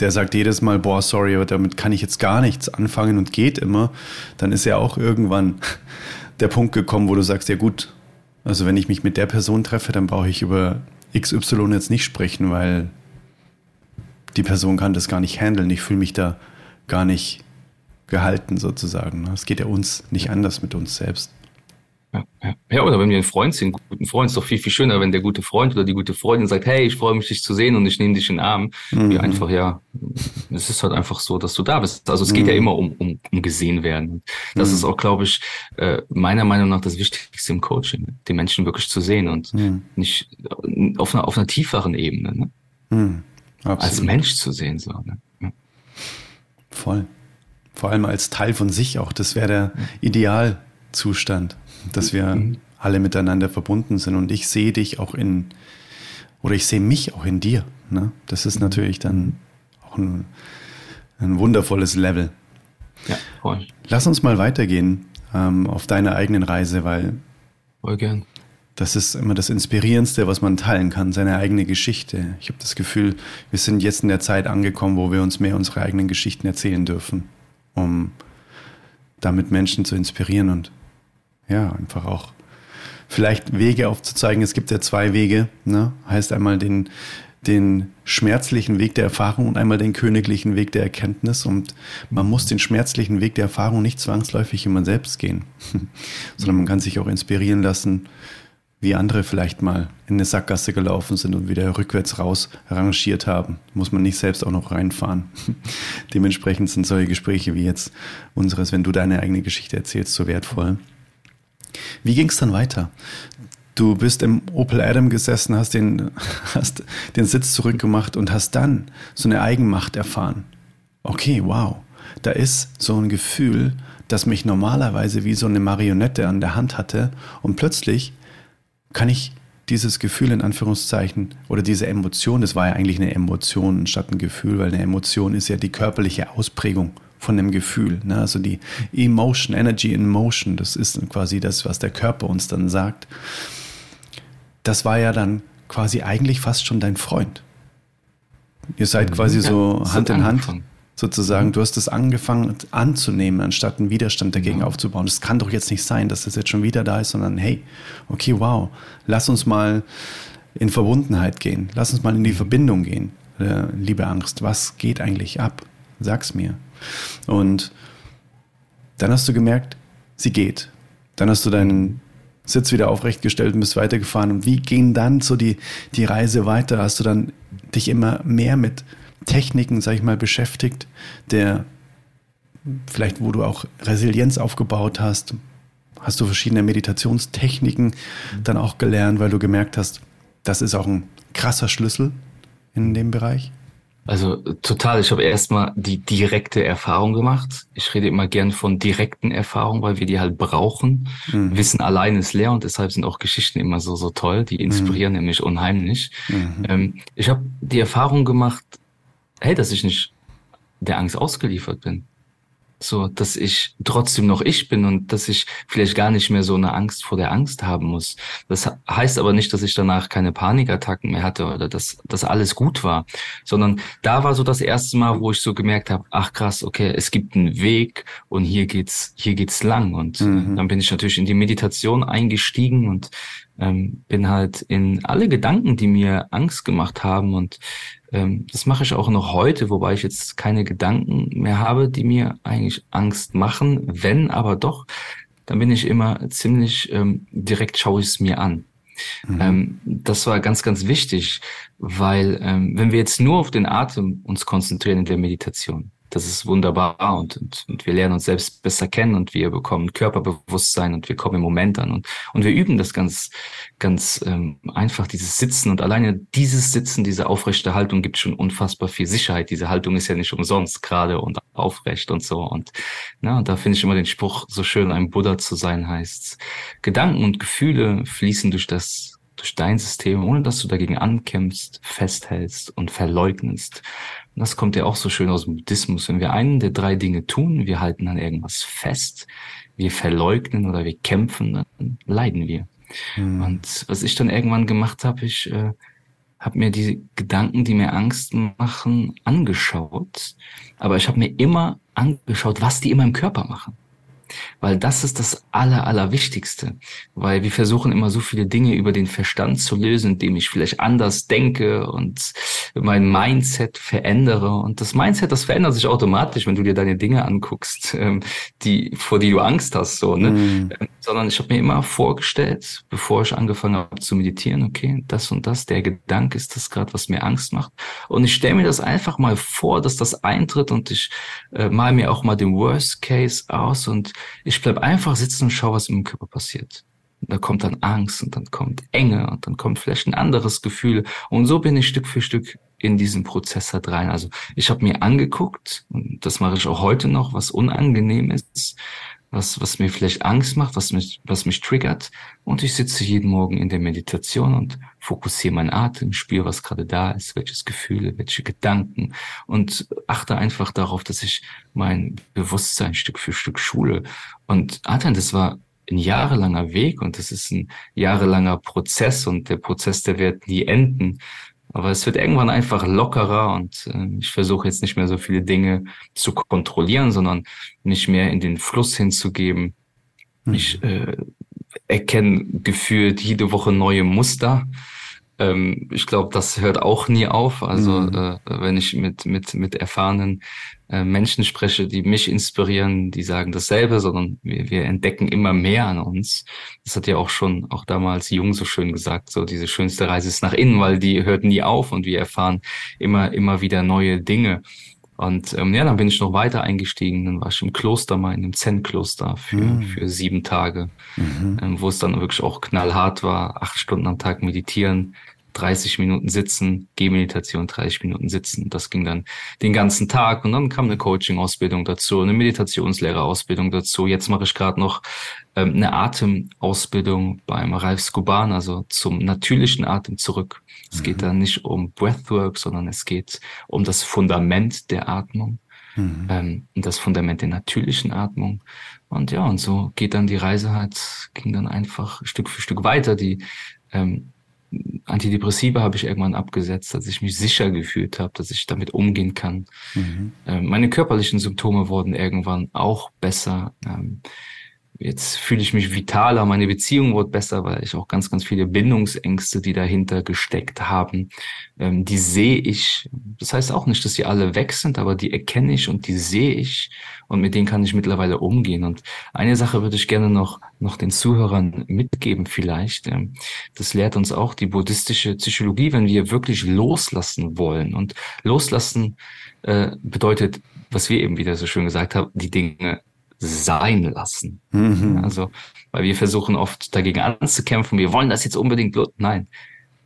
der sagt jedes Mal, boah, sorry, aber damit kann ich jetzt gar nichts anfangen und geht immer, dann ist ja auch irgendwann der Punkt gekommen, wo du sagst, ja gut, also wenn ich mich mit der Person treffe, dann brauche ich über XY jetzt nicht sprechen, weil die Person kann das gar nicht handeln. Ich fühle mich da gar nicht gehalten sozusagen. Es geht ja uns nicht anders mit uns selbst. Ja, ja. ja, oder wenn wir einen Freund sind, einen guten Freund, ist doch viel, viel schöner, wenn der gute Freund oder die gute Freundin sagt, hey, ich freue mich, dich zu sehen und ich nehme dich in den Arm. Mhm. Wie einfach, ja, es ist halt einfach so, dass du da bist. Also es geht mhm. ja immer um, um, um gesehen werden. Das mhm. ist auch, glaube ich, äh, meiner Meinung nach das Wichtigste im Coaching, die Menschen wirklich zu sehen und mhm. nicht auf einer, auf einer tieferen Ebene, ne? Mhm. als Mensch zu sehen. So, ne? ja. Voll. Vor allem als Teil von sich auch. Das wäre der Idealzustand dass wir mhm. alle miteinander verbunden sind und ich sehe dich auch in, oder ich sehe mich auch in dir. Ne? Das ist mhm. natürlich dann auch ein, ein wundervolles Level. Ja, voll. Lass uns mal weitergehen ähm, auf deiner eigenen Reise, weil voll gern. Das ist immer das Inspirierendste, was man teilen kann, seine eigene Geschichte. Ich habe das Gefühl, wir sind jetzt in der Zeit angekommen, wo wir uns mehr unsere eigenen Geschichten erzählen dürfen, um damit Menschen zu inspirieren und ja, einfach auch vielleicht Wege aufzuzeigen. Es gibt ja zwei Wege, ne? heißt einmal den, den schmerzlichen Weg der Erfahrung und einmal den königlichen Weg der Erkenntnis. Und man muss den schmerzlichen Weg der Erfahrung nicht zwangsläufig immer selbst gehen, sondern man kann sich auch inspirieren lassen, wie andere vielleicht mal in eine Sackgasse gelaufen sind und wieder rückwärts raus rangiert haben. Muss man nicht selbst auch noch reinfahren. Dementsprechend sind solche Gespräche wie jetzt unseres, wenn du deine eigene Geschichte erzählst, so wertvoll. Wie ging es dann weiter? Du bist im Opel Adam gesessen, hast den, hast den Sitz zurückgemacht und hast dann so eine Eigenmacht erfahren. Okay, wow. Da ist so ein Gefühl, das mich normalerweise wie so eine Marionette an der Hand hatte und plötzlich kann ich dieses Gefühl in Anführungszeichen oder diese Emotion, das war ja eigentlich eine Emotion statt ein Gefühl, weil eine Emotion ist ja die körperliche Ausprägung von dem Gefühl. Ne? Also die Emotion, Energy in Motion, das ist quasi das, was der Körper uns dann sagt. Das war ja dann quasi eigentlich fast schon dein Freund. Ihr seid quasi ja, so Hand in Hand sozusagen. Mhm. Du hast es angefangen anzunehmen, anstatt einen Widerstand dagegen ja. aufzubauen. Das kann doch jetzt nicht sein, dass das jetzt schon wieder da ist, sondern hey, okay, wow, lass uns mal in Verbundenheit gehen. Lass uns mal in die mhm. Verbindung gehen. Äh, liebe Angst, was geht eigentlich ab? Sag's mir. Und dann hast du gemerkt, sie geht. Dann hast du deinen Sitz wieder aufrechtgestellt und bist weitergefahren. Und wie ging dann so die, die Reise weiter? Hast du dann dich immer mehr mit Techniken, sag ich mal, beschäftigt, der vielleicht, wo du auch Resilienz aufgebaut hast? Hast du verschiedene Meditationstechniken dann auch gelernt, weil du gemerkt hast, das ist auch ein krasser Schlüssel in dem Bereich? Also total. Ich habe erstmal die direkte Erfahrung gemacht. Ich rede immer gern von direkten Erfahrungen, weil wir die halt brauchen. Mhm. Wissen allein ist leer und deshalb sind auch Geschichten immer so so toll. Die inspirieren mhm. nämlich unheimlich. Mhm. Ähm, ich habe die Erfahrung gemacht, hey, dass ich nicht der Angst ausgeliefert bin. So, dass ich trotzdem noch ich bin und dass ich vielleicht gar nicht mehr so eine Angst vor der Angst haben muss. Das heißt aber nicht, dass ich danach keine Panikattacken mehr hatte oder dass, dass alles gut war, sondern da war so das erste Mal, wo ich so gemerkt habe, ach krass, okay, es gibt einen Weg und hier geht's, hier geht's lang. Und mhm. dann bin ich natürlich in die Meditation eingestiegen und ähm, bin halt in alle Gedanken, die mir Angst gemacht haben und ähm, das mache ich auch noch heute, wobei ich jetzt keine Gedanken mehr habe, die mir eigentlich Angst machen. Wenn aber doch, dann bin ich immer ziemlich ähm, direkt schaue ich es mir an. Mhm. Ähm, das war ganz, ganz wichtig, weil ähm, wenn wir jetzt nur auf den Atem uns konzentrieren in der Meditation, das ist wunderbar und, und, und wir lernen uns selbst besser kennen und wir bekommen Körperbewusstsein und wir kommen im Moment an und, und wir üben das ganz, ganz ähm, einfach, dieses Sitzen und alleine dieses Sitzen, diese aufrechte Haltung gibt schon unfassbar viel Sicherheit. Diese Haltung ist ja nicht umsonst gerade und aufrecht und so und, na, da finde ich immer den Spruch so schön, ein Buddha zu sein heißt, Gedanken und Gefühle fließen durch das durch dein System, ohne dass du dagegen ankämpfst, festhältst und verleugnest. Und das kommt ja auch so schön aus dem Buddhismus. Wenn wir einen der drei Dinge tun, wir halten an irgendwas fest, wir verleugnen oder wir kämpfen, dann leiden wir. Mhm. Und was ich dann irgendwann gemacht habe, ich äh, habe mir die Gedanken, die mir Angst machen, angeschaut. Aber ich habe mir immer angeschaut, was die immer im Körper machen. Weil das ist das Aller, Allerwichtigste. Weil wir versuchen immer so viele Dinge über den Verstand zu lösen, indem ich vielleicht anders denke und mein Mindset verändere. Und das Mindset, das verändert sich automatisch, wenn du dir deine Dinge anguckst, ähm, die, vor die du Angst hast, so, ne? Mhm. Sondern ich habe mir immer vorgestellt, bevor ich angefangen habe zu meditieren, okay, das und das, der Gedanke ist das gerade, was mir Angst macht. Und ich stelle mir das einfach mal vor, dass das eintritt und ich äh, mal mir auch mal den Worst Case aus und ich bleib einfach sitzen und schaue, was im Körper passiert. Und da kommt dann Angst und dann kommt Enge und dann kommt vielleicht ein anderes Gefühl. Und so bin ich Stück für Stück in diesen Prozess halt rein. Also ich habe mir angeguckt, und das mache ich auch heute noch, was unangenehm ist, was, was mir vielleicht Angst macht, was mich, was mich triggert. Und ich sitze jeden Morgen in der Meditation und fokussiere meinen Atem, spüre, was gerade da ist, welches Gefühle, welche Gedanken und achte einfach darauf, dass ich mein Bewusstsein Stück für Stück schule. Und Adrian, das war ein jahrelanger Weg und das ist ein jahrelanger Prozess und der Prozess, der wird nie enden. Aber es wird irgendwann einfach lockerer und äh, ich versuche jetzt nicht mehr so viele Dinge zu kontrollieren, sondern nicht mehr in den Fluss hinzugeben. Mhm. Ich äh, erkenne gefühlt jede Woche neue Muster ähm, ich glaube, das hört auch nie auf. Also mhm. äh, wenn ich mit, mit, mit erfahrenen äh, Menschen spreche, die mich inspirieren, die sagen dasselbe, sondern wir, wir entdecken immer mehr an uns. Das hat ja auch schon auch damals Jung so schön gesagt, so diese schönste Reise ist nach innen, weil die hört nie auf und wir erfahren immer, immer wieder neue Dinge. Und ähm, ja, dann bin ich noch weiter eingestiegen. Dann war ich im Kloster mal, in einem Zen-Kloster für, mhm. für sieben Tage, mhm. ähm, wo es dann wirklich auch knallhart war. Acht Stunden am Tag meditieren, 30 Minuten sitzen, Gehmeditation, 30 Minuten sitzen. Das ging dann den ganzen Tag und dann kam eine Coaching-Ausbildung dazu, eine Meditationslehrerausbildung dazu. Jetzt mache ich gerade noch ähm, eine Atemausbildung beim Ralf Skuban, also zum natürlichen Atem zurück. Es mhm. geht da nicht um Breathwork, sondern es geht um das Fundament der Atmung. Mhm. Ähm, das Fundament der natürlichen Atmung. Und ja, und so geht dann die Reise halt, ging dann einfach Stück für Stück weiter. Die ähm, Antidepressiva habe ich irgendwann abgesetzt, dass ich mich sicher gefühlt habe, dass ich damit umgehen kann. Mhm. Ähm, meine körperlichen Symptome wurden irgendwann auch besser. Ähm, jetzt fühle ich mich vitaler, meine Beziehung wurde besser, weil ich auch ganz, ganz viele Bindungsängste, die dahinter gesteckt haben, ähm, die sehe ich. Das heißt auch nicht, dass sie alle weg sind, aber die erkenne ich und die sehe ich und mit denen kann ich mittlerweile umgehen. Und eine Sache würde ich gerne noch, noch den Zuhörern mitgeben vielleicht. Ähm, das lehrt uns auch die buddhistische Psychologie, wenn wir wirklich loslassen wollen. Und loslassen äh, bedeutet, was wir eben wieder so schön gesagt haben, die Dinge sein lassen. Mhm. Also, weil wir versuchen oft dagegen anzukämpfen, wir wollen das jetzt unbedingt, nein,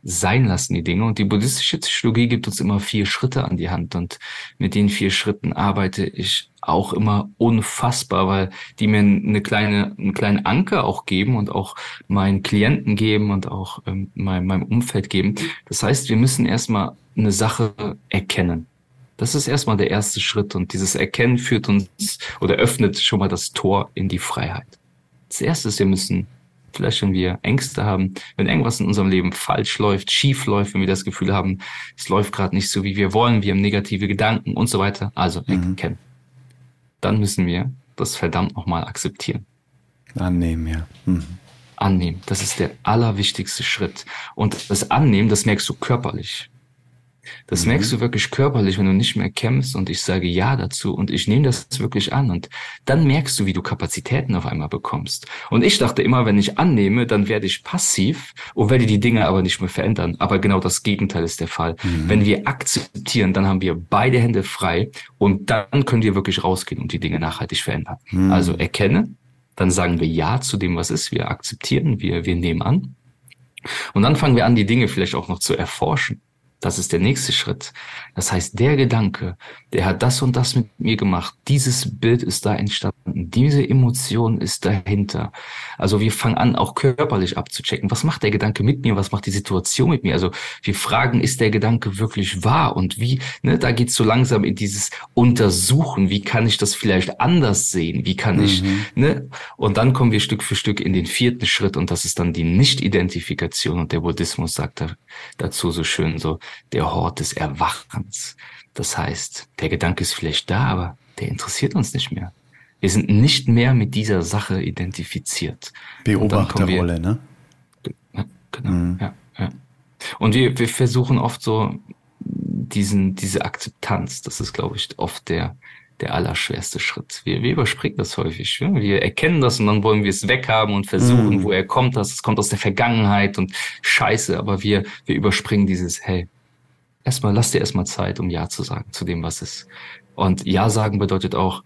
sein lassen die Dinge. Und die buddhistische Psychologie gibt uns immer vier Schritte an die Hand. Und mit den vier Schritten arbeite ich auch immer unfassbar, weil die mir eine kleine, einen kleinen Anker auch geben und auch meinen Klienten geben und auch ähm, mein, meinem Umfeld geben. Das heißt, wir müssen erstmal eine Sache erkennen. Das ist erstmal der erste Schritt und dieses Erkennen führt uns oder öffnet schon mal das Tor in die Freiheit. Das erste ist, wir müssen, vielleicht wenn wir Ängste haben, wenn irgendwas in unserem Leben falsch läuft, schief läuft, wenn wir das Gefühl haben, es läuft gerade nicht so, wie wir wollen, wir haben negative Gedanken und so weiter, also mhm. erkennen. Dann müssen wir das verdammt nochmal akzeptieren. Annehmen, ja. Mhm. Annehmen, das ist der allerwichtigste Schritt. Und das Annehmen, das merkst du körperlich. Das mhm. merkst du wirklich körperlich, wenn du nicht mehr kämpfst und ich sage Ja dazu und ich nehme das wirklich an und dann merkst du, wie du Kapazitäten auf einmal bekommst. Und ich dachte immer, wenn ich annehme, dann werde ich passiv und werde die Dinge aber nicht mehr verändern. Aber genau das Gegenteil ist der Fall. Mhm. Wenn wir akzeptieren, dann haben wir beide Hände frei und dann können wir wirklich rausgehen und die Dinge nachhaltig verändern. Mhm. Also erkenne, dann sagen wir Ja zu dem, was ist. Wir akzeptieren, wir, wir nehmen an. Und dann fangen wir an, die Dinge vielleicht auch noch zu erforschen. Das ist der nächste Schritt. Das heißt, der Gedanke, der hat das und das mit mir gemacht. Dieses Bild ist da entstanden. Diese Emotion ist dahinter. Also wir fangen an, auch körperlich abzuchecken. Was macht der Gedanke mit mir? Was macht die Situation mit mir? Also wir fragen, ist der Gedanke wirklich wahr? Und wie, ne, da geht's so langsam in dieses Untersuchen. Wie kann ich das vielleicht anders sehen? Wie kann ich, mhm. ne? Und dann kommen wir Stück für Stück in den vierten Schritt und das ist dann die Nicht-Identifikation. Und der Buddhismus sagt da, dazu so schön so, der Hort des Erwachens. Das heißt, der Gedanke ist vielleicht da, aber der interessiert uns nicht mehr. Wir sind nicht mehr mit dieser Sache identifiziert. Beobachterrolle, ne? Ja, genau, mhm. ja, ja. Und wir, wir versuchen oft so diesen, diese Akzeptanz, das ist, glaube ich, oft der, der allerschwerste Schritt. Wir, wir überspringen das häufig. Wir erkennen das und dann wollen wir es weghaben und versuchen, mm. woher kommt das? Es kommt aus der Vergangenheit und Scheiße, aber wir, wir überspringen dieses, hey, erstmal, lass dir erstmal Zeit, um Ja zu sagen zu dem, was ist. Und Ja sagen bedeutet auch,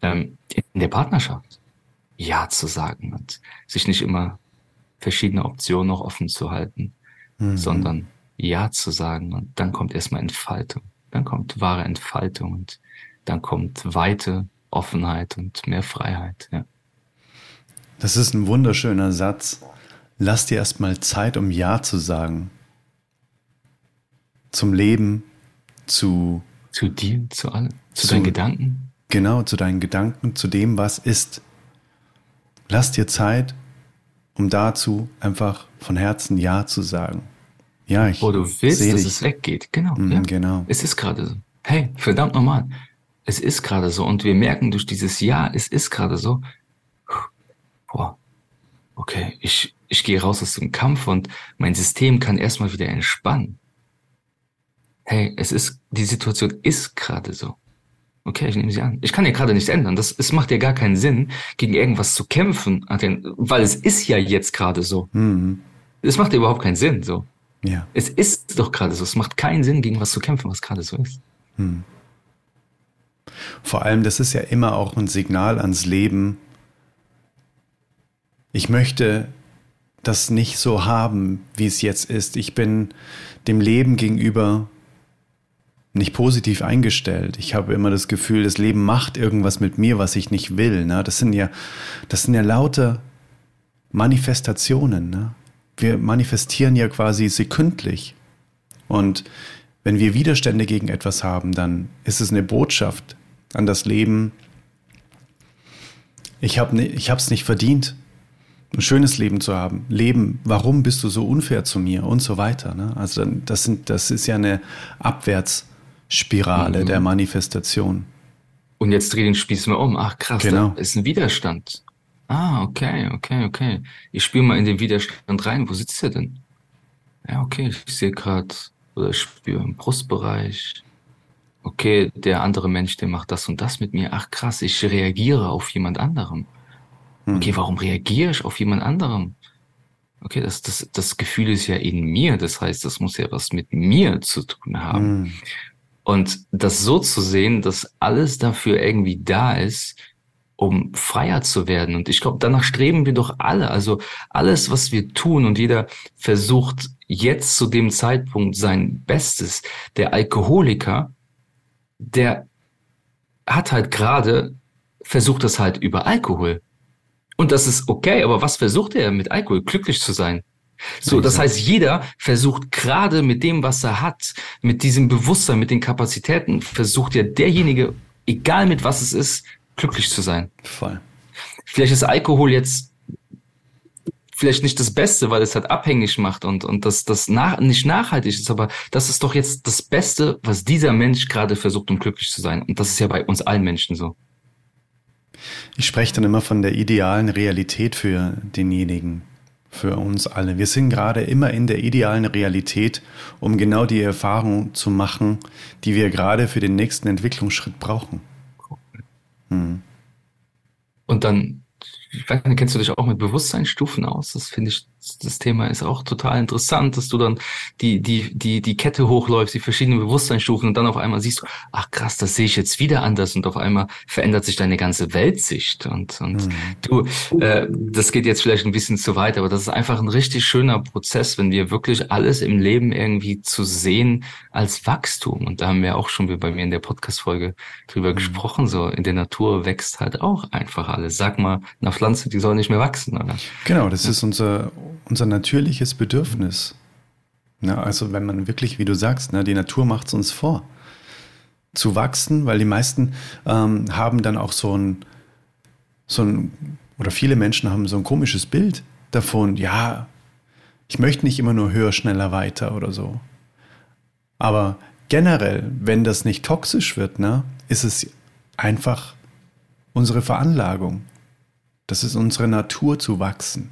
ähm, in der Partnerschaft Ja zu sagen und sich nicht immer verschiedene Optionen noch offen zu halten, mhm. sondern Ja zu sagen und dann kommt erstmal Entfaltung. Dann kommt wahre Entfaltung und dann kommt Weite, Offenheit und mehr Freiheit. Ja. Das ist ein wunderschöner Satz. Lass dir erstmal Zeit, um Ja zu sagen zum Leben, zu. Zu dir, zu allem, zu, zu deinen Gedanken. Genau, zu deinen Gedanken, zu dem, was ist. Lass dir Zeit, um dazu einfach von Herzen Ja zu sagen. Ja, ich. Wo du willst, dass dich. es weggeht. Genau. Mm, ja. Genau. Es ist gerade so. Hey, verdammt normal. Es ist gerade so. Und wir merken durch dieses Ja, es ist gerade so. Boah. Okay, ich, ich gehe raus aus dem Kampf und mein System kann erstmal wieder entspannen hey, es ist, die Situation ist gerade so. Okay, ich nehme sie an. Ich kann ja gerade nichts ändern. Das, es macht ja gar keinen Sinn, gegen irgendwas zu kämpfen, weil es ist ja jetzt gerade so. Mhm. Es macht ja überhaupt keinen Sinn, so. Ja. Es ist doch gerade so. Es macht keinen Sinn, gegen was zu kämpfen, was gerade so ist. Mhm. Vor allem, das ist ja immer auch ein Signal ans Leben. Ich möchte das nicht so haben, wie es jetzt ist. Ich bin dem Leben gegenüber nicht positiv eingestellt. Ich habe immer das Gefühl, das Leben macht irgendwas mit mir, was ich nicht will. Ne? Das sind ja, das sind ja lauter Manifestationen. Ne? Wir manifestieren ja quasi sekündlich. Und wenn wir Widerstände gegen etwas haben, dann ist es eine Botschaft an das Leben. Ich habe es nicht verdient, ein schönes Leben zu haben. Leben, warum bist du so unfair zu mir und so weiter. Ne? Also das, sind, das ist ja eine Abwärtsspirale mhm. der Manifestation. Und jetzt dreh den Spieß mal um. Ach krass, genau. da ist ein Widerstand. Ah, okay, okay, okay. Ich spüre mal in den Widerstand rein. Wo sitzt er denn? Ja, okay, ich sehe gerade oder spüre im Brustbereich. Okay, der andere Mensch, der macht das und das mit mir. Ach krass, ich reagiere auf jemand anderem. Hm. Okay, warum reagiere ich auf jemand anderem? Okay, das, das, das Gefühl ist ja in mir. Das heißt, das muss ja was mit mir zu tun haben. Mhm. Und das so zu sehen, dass alles dafür irgendwie da ist, um freier zu werden. Und ich glaube, danach streben wir doch alle. Also alles, was wir tun und jeder versucht jetzt zu dem Zeitpunkt sein Bestes. Der Alkoholiker, der hat halt gerade versucht das halt über Alkohol. Und das ist okay, aber was versucht er mit Alkohol? Glücklich zu sein. So, das heißt, jeder versucht gerade mit dem, was er hat, mit diesem Bewusstsein, mit den Kapazitäten, versucht ja derjenige, egal mit was es ist, glücklich zu sein. Voll. Vielleicht ist Alkohol jetzt vielleicht nicht das Beste, weil es halt abhängig macht und, und das, das nach, nicht nachhaltig ist, aber das ist doch jetzt das Beste, was dieser Mensch gerade versucht, um glücklich zu sein. Und das ist ja bei uns allen Menschen so. Ich spreche dann immer von der idealen Realität für denjenigen, für uns alle. Wir sind gerade immer in der idealen Realität, um genau die Erfahrung zu machen, die wir gerade für den nächsten Entwicklungsschritt brauchen. Hm. Und dann ich weiß nicht, kennst du dich auch mit Bewusstseinsstufen aus? Das finde ich, das Thema ist auch total interessant, dass du dann die, die, die, die Kette hochläufst, die verschiedenen Bewusstseinsstufen und dann auf einmal siehst du, ach krass, das sehe ich jetzt wieder anders und auf einmal verändert sich deine ganze Weltsicht und, und mhm. du, äh, das geht jetzt vielleicht ein bisschen zu weit, aber das ist einfach ein richtig schöner Prozess, wenn wir wirklich alles im Leben irgendwie zu sehen als Wachstum und da haben wir auch schon bei mir in der Podcast-Folge drüber mhm. gesprochen, so in der Natur wächst halt auch einfach alles. Sag mal, nach Pflanze, die soll nicht mehr wachsen, oder? Genau, das ja. ist unser, unser natürliches Bedürfnis. Ja, also wenn man wirklich, wie du sagst, ne, die Natur macht es uns vor, zu wachsen, weil die meisten ähm, haben dann auch so ein, so ein, oder viele Menschen haben so ein komisches Bild davon, ja, ich möchte nicht immer nur höher, schneller, weiter oder so. Aber generell, wenn das nicht toxisch wird, ne, ist es einfach unsere Veranlagung. Das ist unsere Natur zu wachsen.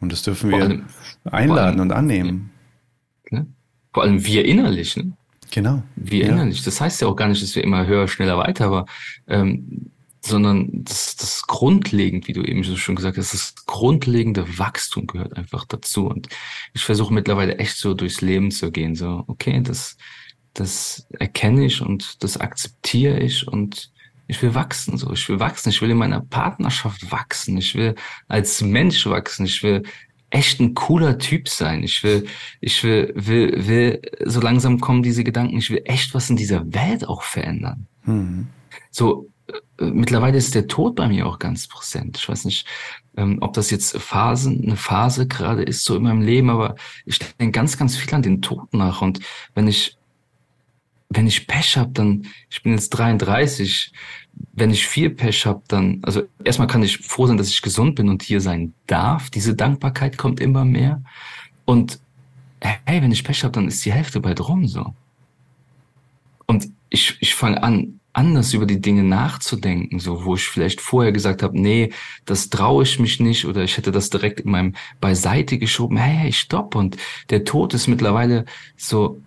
Und das dürfen wir allem, einladen allem, und annehmen. Ne? Vor allem wir innerlich. Ne? Genau. Wir ja. innerlich. Das heißt ja auch gar nicht, dass wir immer höher, schneller, weiter, aber ähm, sondern das, das grundlegend, wie du eben schon gesagt hast, das grundlegende Wachstum gehört einfach dazu. Und ich versuche mittlerweile echt so durchs Leben zu gehen. So, okay, das, das erkenne ich und das akzeptiere ich und ich will wachsen, so. Ich will wachsen. Ich will in meiner Partnerschaft wachsen. Ich will als Mensch wachsen. Ich will echt ein cooler Typ sein. Ich will, ich will, will, will, so langsam kommen diese Gedanken. Ich will echt was in dieser Welt auch verändern. Mhm. So, äh, mittlerweile ist der Tod bei mir auch ganz präsent. Ich weiß nicht, ähm, ob das jetzt Phasen, eine Phase gerade ist so in meinem Leben, aber ich denke ganz, ganz viel an den Tod nach. Und wenn ich wenn ich Pech habe, dann, ich bin jetzt 33, wenn ich viel Pech habe, dann, also erstmal kann ich froh sein, dass ich gesund bin und hier sein darf. Diese Dankbarkeit kommt immer mehr. Und hey, wenn ich Pech habe, dann ist die Hälfte bald rum so. Und ich, ich fange an, anders über die Dinge nachzudenken, so wo ich vielleicht vorher gesagt habe, nee, das traue ich mich nicht oder ich hätte das direkt in meinem beiseite geschoben. Hey, hey, stopp! Und der Tod ist mittlerweile so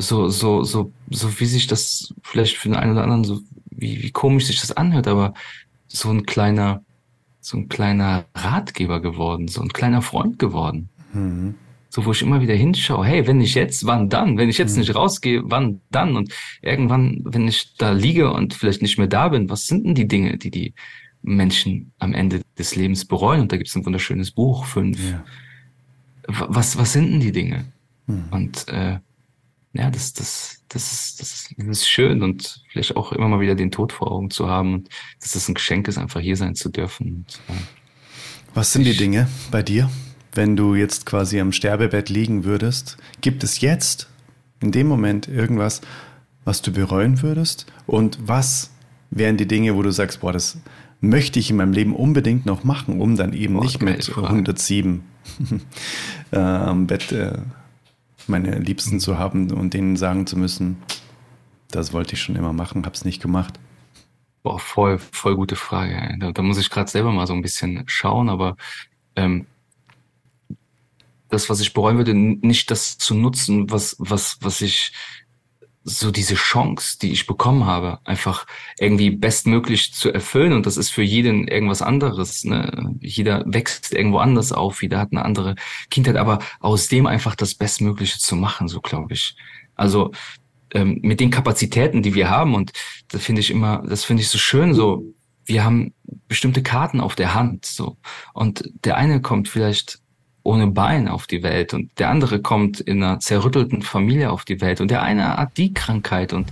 so, so, so, so wie sich das vielleicht für den einen oder anderen so, wie, wie komisch sich das anhört, aber so ein kleiner, so ein kleiner Ratgeber geworden, so ein kleiner Freund geworden. Mhm. so wo ich immer wieder hinschaue, hey, wenn nicht jetzt, wann dann? Wenn ich jetzt mhm. nicht rausgehe, wann dann? Und irgendwann, wenn ich da liege und vielleicht nicht mehr da bin, was sind denn die Dinge, die die Menschen am Ende des Lebens bereuen? Und da gibt es ein wunderschönes Buch, fünf. Ja. Was, was sind denn die Dinge? Mhm. Und äh, ja, das, das, das, ist, das, ist, das ist schön und vielleicht auch immer mal wieder den Tod vor Augen zu haben und dass es ein Geschenk ist, einfach hier sein zu dürfen. Und, äh, was sind die Dinge bei dir? wenn du jetzt quasi am Sterbebett liegen würdest, gibt es jetzt in dem Moment irgendwas, was du bereuen würdest? Und was wären die Dinge, wo du sagst, boah, das möchte ich in meinem Leben unbedingt noch machen, um dann eben boah, nicht mit Frage. 107 äh, am Bett äh, meine Liebsten zu haben und denen sagen zu müssen, das wollte ich schon immer machen, hab's nicht gemacht. Boah, voll, voll gute Frage. Da, da muss ich gerade selber mal so ein bisschen schauen, aber ähm, das, was ich bereuen würde, nicht das zu nutzen, was, was, was ich, so diese Chance, die ich bekommen habe, einfach irgendwie bestmöglich zu erfüllen. Und das ist für jeden irgendwas anderes. Ne? Jeder wächst irgendwo anders auf, jeder hat eine andere Kindheit, aber aus dem einfach das Bestmögliche zu machen, so glaube ich. Also ähm, mit den Kapazitäten, die wir haben, und das finde ich immer, das finde ich so schön, so wir haben bestimmte Karten auf der Hand, so und der eine kommt vielleicht ohne Bein auf die Welt. Und der andere kommt in einer zerrüttelten Familie auf die Welt. Und der eine hat die Krankheit. Und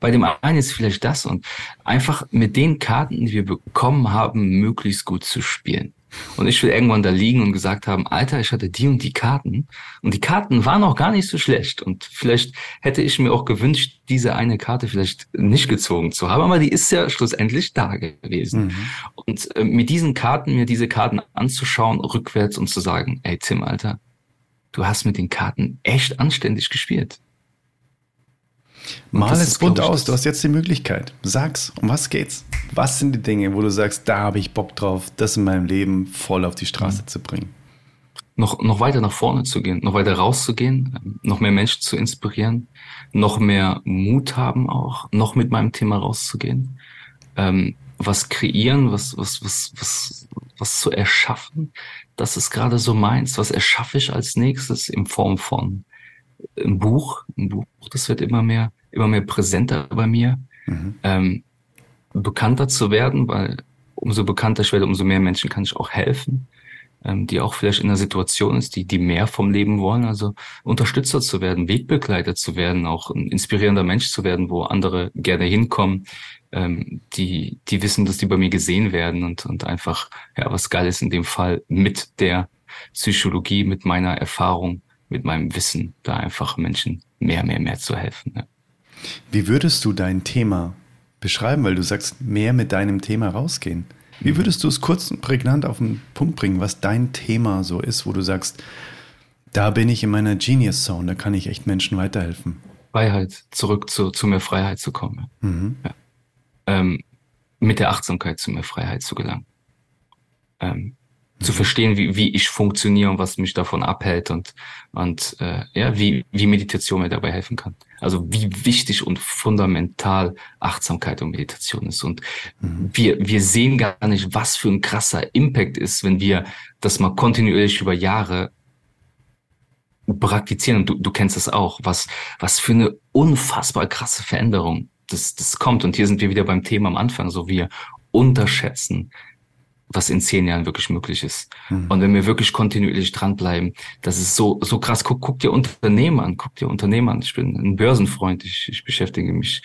bei dem einen ist vielleicht das. Und einfach mit den Karten, die wir bekommen haben, möglichst gut zu spielen. Und ich will irgendwann da liegen und gesagt haben, Alter, ich hatte die und die Karten. Und die Karten waren auch gar nicht so schlecht. Und vielleicht hätte ich mir auch gewünscht, diese eine Karte vielleicht nicht gezogen zu haben. Aber die ist ja schlussendlich da gewesen. Mhm. Und äh, mit diesen Karten, mir diese Karten anzuschauen, rückwärts und zu sagen, ey Tim, Alter, du hast mit den Karten echt anständig gespielt. Mal es bunt aus, du hast jetzt die Möglichkeit. Sag's, um was geht's? Was sind die Dinge, wo du sagst, da habe ich Bock drauf, das in meinem Leben voll auf die Straße mhm. zu bringen? Noch, noch weiter nach vorne zu gehen, noch weiter rauszugehen, noch mehr Menschen zu inspirieren, noch mehr Mut haben auch, noch mit meinem Thema rauszugehen, ähm, was kreieren, was, was, was, was, was zu erschaffen. Das ist gerade so meins. Was erschaffe ich als nächstes in Form von ein Buch? Ein Buch, das wird immer mehr immer mehr präsenter bei mir, mhm. ähm, bekannter zu werden, weil umso bekannter ich werde, umso mehr Menschen kann ich auch helfen, ähm, die auch vielleicht in einer Situation ist, die, die mehr vom Leben wollen, also Unterstützer zu werden, Wegbegleiter zu werden, auch ein inspirierender Mensch zu werden, wo andere gerne hinkommen, ähm, die, die wissen, dass die bei mir gesehen werden und, und einfach, ja, was geil ist in dem Fall mit der Psychologie, mit meiner Erfahrung, mit meinem Wissen, da einfach Menschen mehr, mehr, mehr zu helfen. Ja. Wie würdest du dein Thema beschreiben, weil du sagst, mehr mit deinem Thema rausgehen? Wie würdest du es kurz und prägnant auf den Punkt bringen, was dein Thema so ist, wo du sagst, da bin ich in meiner Genius Zone, da kann ich echt Menschen weiterhelfen? Freiheit, zurück zu, zu mehr Freiheit zu kommen. Mhm. Ja. Ähm, mit der Achtsamkeit zu mehr Freiheit zu gelangen. Ähm, zu verstehen, wie, wie ich funktioniere und was mich davon abhält und, und äh, ja, wie, wie Meditation mir dabei helfen kann. Also wie wichtig und fundamental Achtsamkeit und Meditation ist. Und mhm. wir, wir sehen gar nicht, was für ein krasser Impact ist, wenn wir das mal kontinuierlich über Jahre praktizieren. Und du, du kennst das auch, was, was für eine unfassbar krasse Veränderung das, das kommt. Und hier sind wir wieder beim Thema am Anfang, so wir unterschätzen, was in zehn Jahren wirklich möglich ist. Mhm. Und wenn wir wirklich kontinuierlich dranbleiben, das ist so, so krass. Guck, guck dir Unternehmer an, guck dir Unternehmer an. Ich bin ein Börsenfreund. Ich, ich beschäftige mich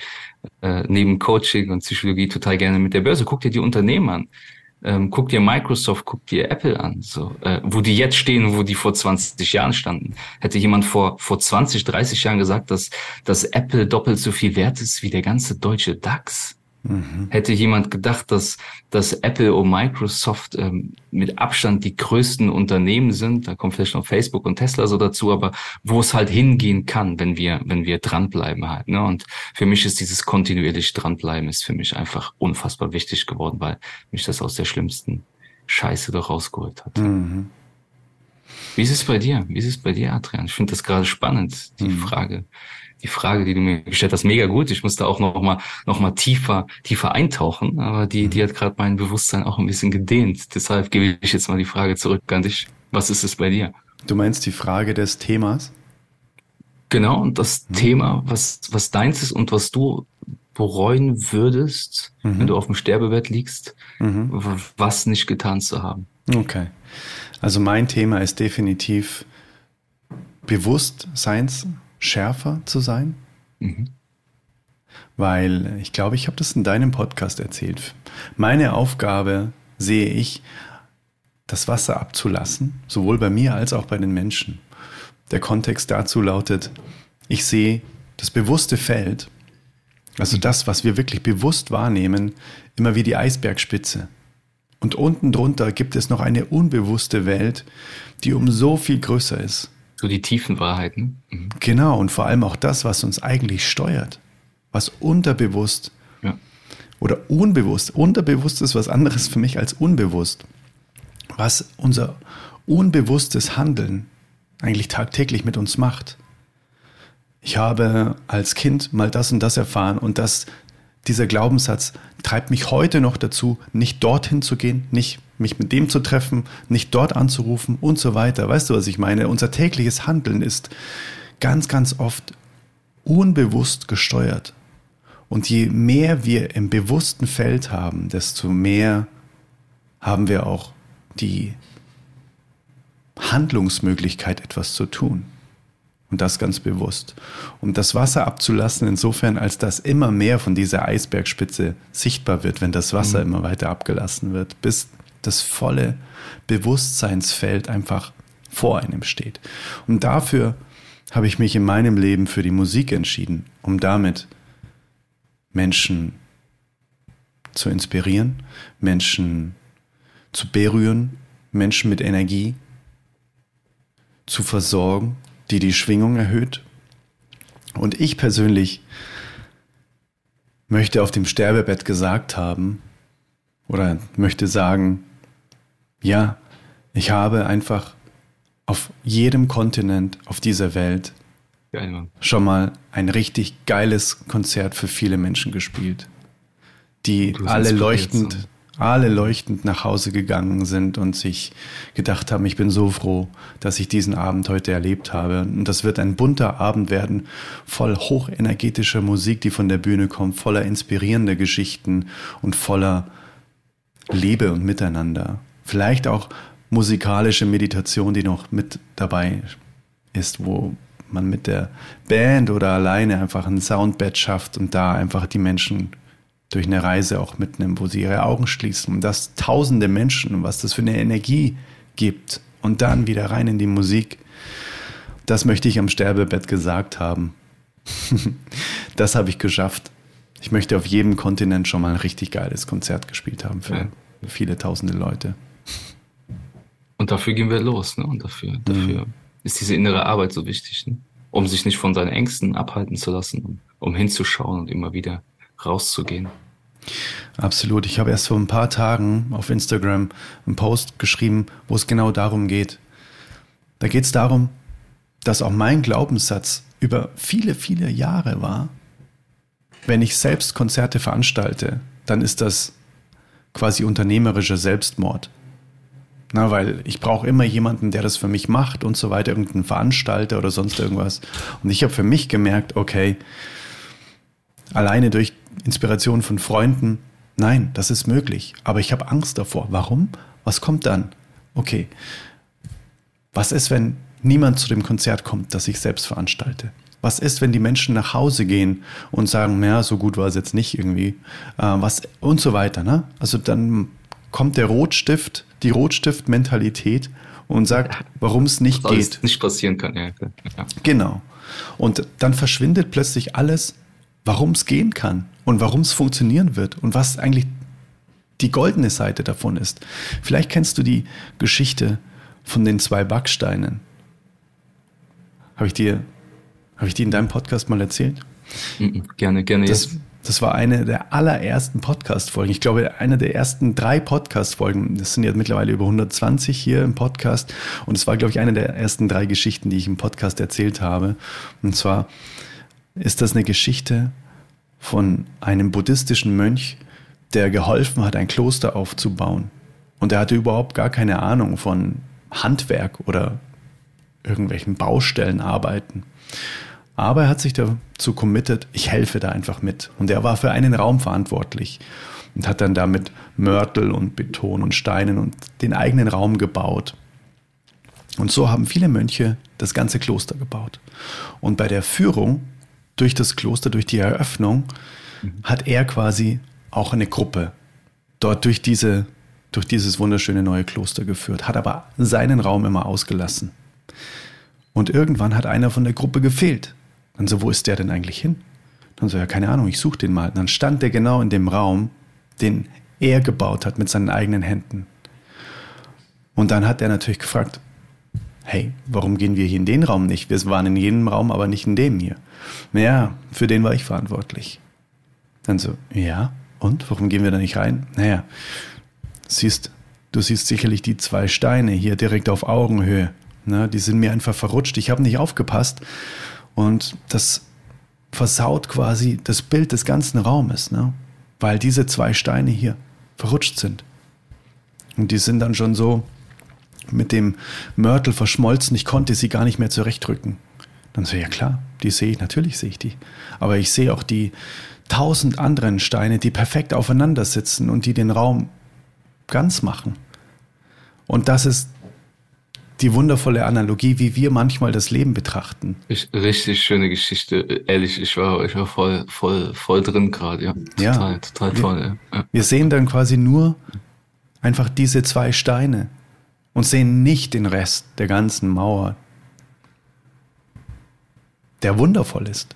äh, neben Coaching und Psychologie total gerne mit der Börse. Guck dir die Unternehmer an. Ähm, guck dir Microsoft, guck dir Apple an, so, äh, wo die jetzt stehen, wo die vor 20 Jahren standen. Hätte jemand vor, vor 20, 30 Jahren gesagt, dass, dass Apple doppelt so viel wert ist wie der ganze deutsche DAX, Mhm. Hätte jemand gedacht, dass, dass Apple und Microsoft ähm, mit Abstand die größten Unternehmen sind, da kommt vielleicht noch Facebook und Tesla so dazu, aber wo es halt hingehen kann, wenn wir, wenn wir dranbleiben halt. Ne? Und für mich ist dieses kontinuierlich dranbleiben ist für mich einfach unfassbar wichtig geworden, weil mich das aus der schlimmsten Scheiße doch rausgeholt hat. Mhm. Wie ist es bei dir? Wie ist es bei dir, Adrian? Ich finde das gerade spannend, die mhm. Frage die Frage, die du mir gestellt hast, mega gut. Ich musste auch noch mal, noch mal tiefer, tiefer eintauchen, aber die, die hat gerade mein Bewusstsein auch ein bisschen gedehnt. Deshalb gebe ich jetzt mal die Frage zurück an dich. Was ist es bei dir? Du meinst die Frage des Themas? Genau, und das mhm. Thema, was, was deins ist und was du bereuen würdest, mhm. wenn du auf dem Sterbebett liegst, mhm. was nicht getan zu haben. Okay. Also mein Thema ist definitiv Bewusstseinsschärfer zu sein. Mhm. Weil ich glaube, ich habe das in deinem Podcast erzählt. Meine Aufgabe sehe ich, das Wasser abzulassen, sowohl bei mir als auch bei den Menschen. Der Kontext dazu lautet, ich sehe das bewusste Feld, also das, was wir wirklich bewusst wahrnehmen, immer wie die Eisbergspitze. Und unten drunter gibt es noch eine unbewusste Welt, die um so viel größer ist. So die tiefen Wahrheiten. Mhm. Genau, und vor allem auch das, was uns eigentlich steuert, was unterbewusst ja. oder unbewusst, unterbewusst ist was anderes für mich als unbewusst, was unser unbewusstes Handeln eigentlich tagtäglich mit uns macht. Ich habe als Kind mal das und das erfahren und das, dieser Glaubenssatz treibt mich heute noch dazu, nicht dorthin zu gehen, nicht mich mit dem zu treffen, nicht dort anzurufen und so weiter. Weißt du, was ich meine? Unser tägliches Handeln ist ganz, ganz oft unbewusst gesteuert. Und je mehr wir im bewussten Feld haben, desto mehr haben wir auch die Handlungsmöglichkeit, etwas zu tun. Und das ganz bewusst. Um das Wasser abzulassen, insofern, als dass immer mehr von dieser Eisbergspitze sichtbar wird, wenn das Wasser mhm. immer weiter abgelassen wird, bis das volle Bewusstseinsfeld einfach vor einem steht. Und dafür habe ich mich in meinem Leben für die Musik entschieden, um damit Menschen zu inspirieren, Menschen zu berühren, Menschen mit Energie zu versorgen, die die Schwingung erhöht. Und ich persönlich möchte auf dem Sterbebett gesagt haben oder möchte sagen, ja, ich habe einfach auf jedem Kontinent auf dieser Welt Geil, schon mal ein richtig geiles Konzert für viele Menschen gespielt, die alle leuchtend alle leuchtend nach Hause gegangen sind und sich gedacht haben, ich bin so froh, dass ich diesen Abend heute erlebt habe. Und das wird ein bunter Abend werden, voll hochenergetischer Musik, die von der Bühne kommt, voller inspirierender Geschichten und voller Liebe und Miteinander. Vielleicht auch musikalische Meditation, die noch mit dabei ist, wo man mit der Band oder alleine einfach ein Soundbed schafft und da einfach die Menschen durch eine Reise auch mitnimmt, wo sie ihre Augen schließen und das tausende Menschen, was das für eine Energie gibt und dann wieder rein in die Musik. Das möchte ich am Sterbebett gesagt haben. das habe ich geschafft. Ich möchte auf jedem Kontinent schon mal ein richtig geiles Konzert gespielt haben für viele tausende Leute. Und dafür gehen wir los, ne? Und dafür, dafür mhm. ist diese innere Arbeit so wichtig, ne? um sich nicht von seinen Ängsten abhalten zu lassen, um hinzuschauen und immer wieder rauszugehen. Absolut. Ich habe erst vor ein paar Tagen auf Instagram einen Post geschrieben, wo es genau darum geht. Da geht es darum, dass auch mein Glaubenssatz über viele, viele Jahre war, wenn ich selbst Konzerte veranstalte, dann ist das quasi unternehmerischer Selbstmord. Na, weil ich brauche immer jemanden, der das für mich macht und so weiter, irgendeinen Veranstalter oder sonst irgendwas. Und ich habe für mich gemerkt, okay, alleine durch Inspiration von Freunden. Nein, das ist möglich. Aber ich habe Angst davor. Warum? Was kommt dann? Okay. Was ist, wenn niemand zu dem Konzert kommt, das ich selbst veranstalte? Was ist, wenn die Menschen nach Hause gehen und sagen, naja, so gut war es jetzt nicht irgendwie, äh, was und so weiter. Ne? Also dann kommt der Rotstift, die Rotstift-Mentalität und sagt, warum es nicht geht. nicht passieren kann, ja. ja. Genau. Und dann verschwindet plötzlich alles, warum es gehen kann und warum es funktionieren wird und was eigentlich die goldene Seite davon ist. Vielleicht kennst du die Geschichte von den zwei Backsteinen. Habe ich dir, habe ich die in deinem Podcast mal erzählt? Gerne, gerne. Das, das war eine der allerersten Podcast-Folgen. Ich glaube, eine der ersten drei Podcast-Folgen. Das sind ja mittlerweile über 120 hier im Podcast. Und es war, glaube ich, eine der ersten drei Geschichten, die ich im Podcast erzählt habe. Und zwar ist das eine Geschichte von einem buddhistischen Mönch, der geholfen hat, ein Kloster aufzubauen. Und er hatte überhaupt gar keine Ahnung von Handwerk oder irgendwelchen Baustellen arbeiten. Aber er hat sich dazu committed, ich helfe da einfach mit. Und er war für einen Raum verantwortlich und hat dann damit Mörtel und Beton und Steinen und den eigenen Raum gebaut. Und so haben viele Mönche das ganze Kloster gebaut. Und bei der Führung durch das Kloster, durch die Eröffnung, mhm. hat er quasi auch eine Gruppe dort durch, diese, durch dieses wunderschöne neue Kloster geführt, hat aber seinen Raum immer ausgelassen. Und irgendwann hat einer von der Gruppe gefehlt. Dann so, wo ist der denn eigentlich hin? Dann so, ja, keine Ahnung, ich suche den mal. dann stand der genau in dem Raum, den er gebaut hat mit seinen eigenen Händen. Und dann hat er natürlich gefragt, hey, warum gehen wir hier in den Raum nicht? Wir waren in jedem Raum, aber nicht in dem hier. Naja, für den war ich verantwortlich. Dann so, ja, und warum gehen wir da nicht rein? Naja, siehst, du siehst sicherlich die zwei Steine hier direkt auf Augenhöhe. Ne, die sind mir einfach verrutscht. Ich habe nicht aufgepasst. Und das versaut quasi das Bild des ganzen Raumes, ne? weil diese zwei Steine hier verrutscht sind. Und die sind dann schon so mit dem Mörtel verschmolzen, ich konnte sie gar nicht mehr zurechtrücken. Dann so, ja klar, die sehe ich, natürlich sehe ich die. Aber ich sehe auch die tausend anderen Steine, die perfekt aufeinander sitzen und die den Raum ganz machen. Und das ist die wundervolle Analogie, wie wir manchmal das Leben betrachten. Ich, richtig schöne Geschichte. Ehrlich, ich war, ich war voll, voll, voll drin gerade. Ja, total, ja. total toll. Ja. Wir sehen dann quasi nur einfach diese zwei Steine und sehen nicht den Rest der ganzen Mauer, der wundervoll ist.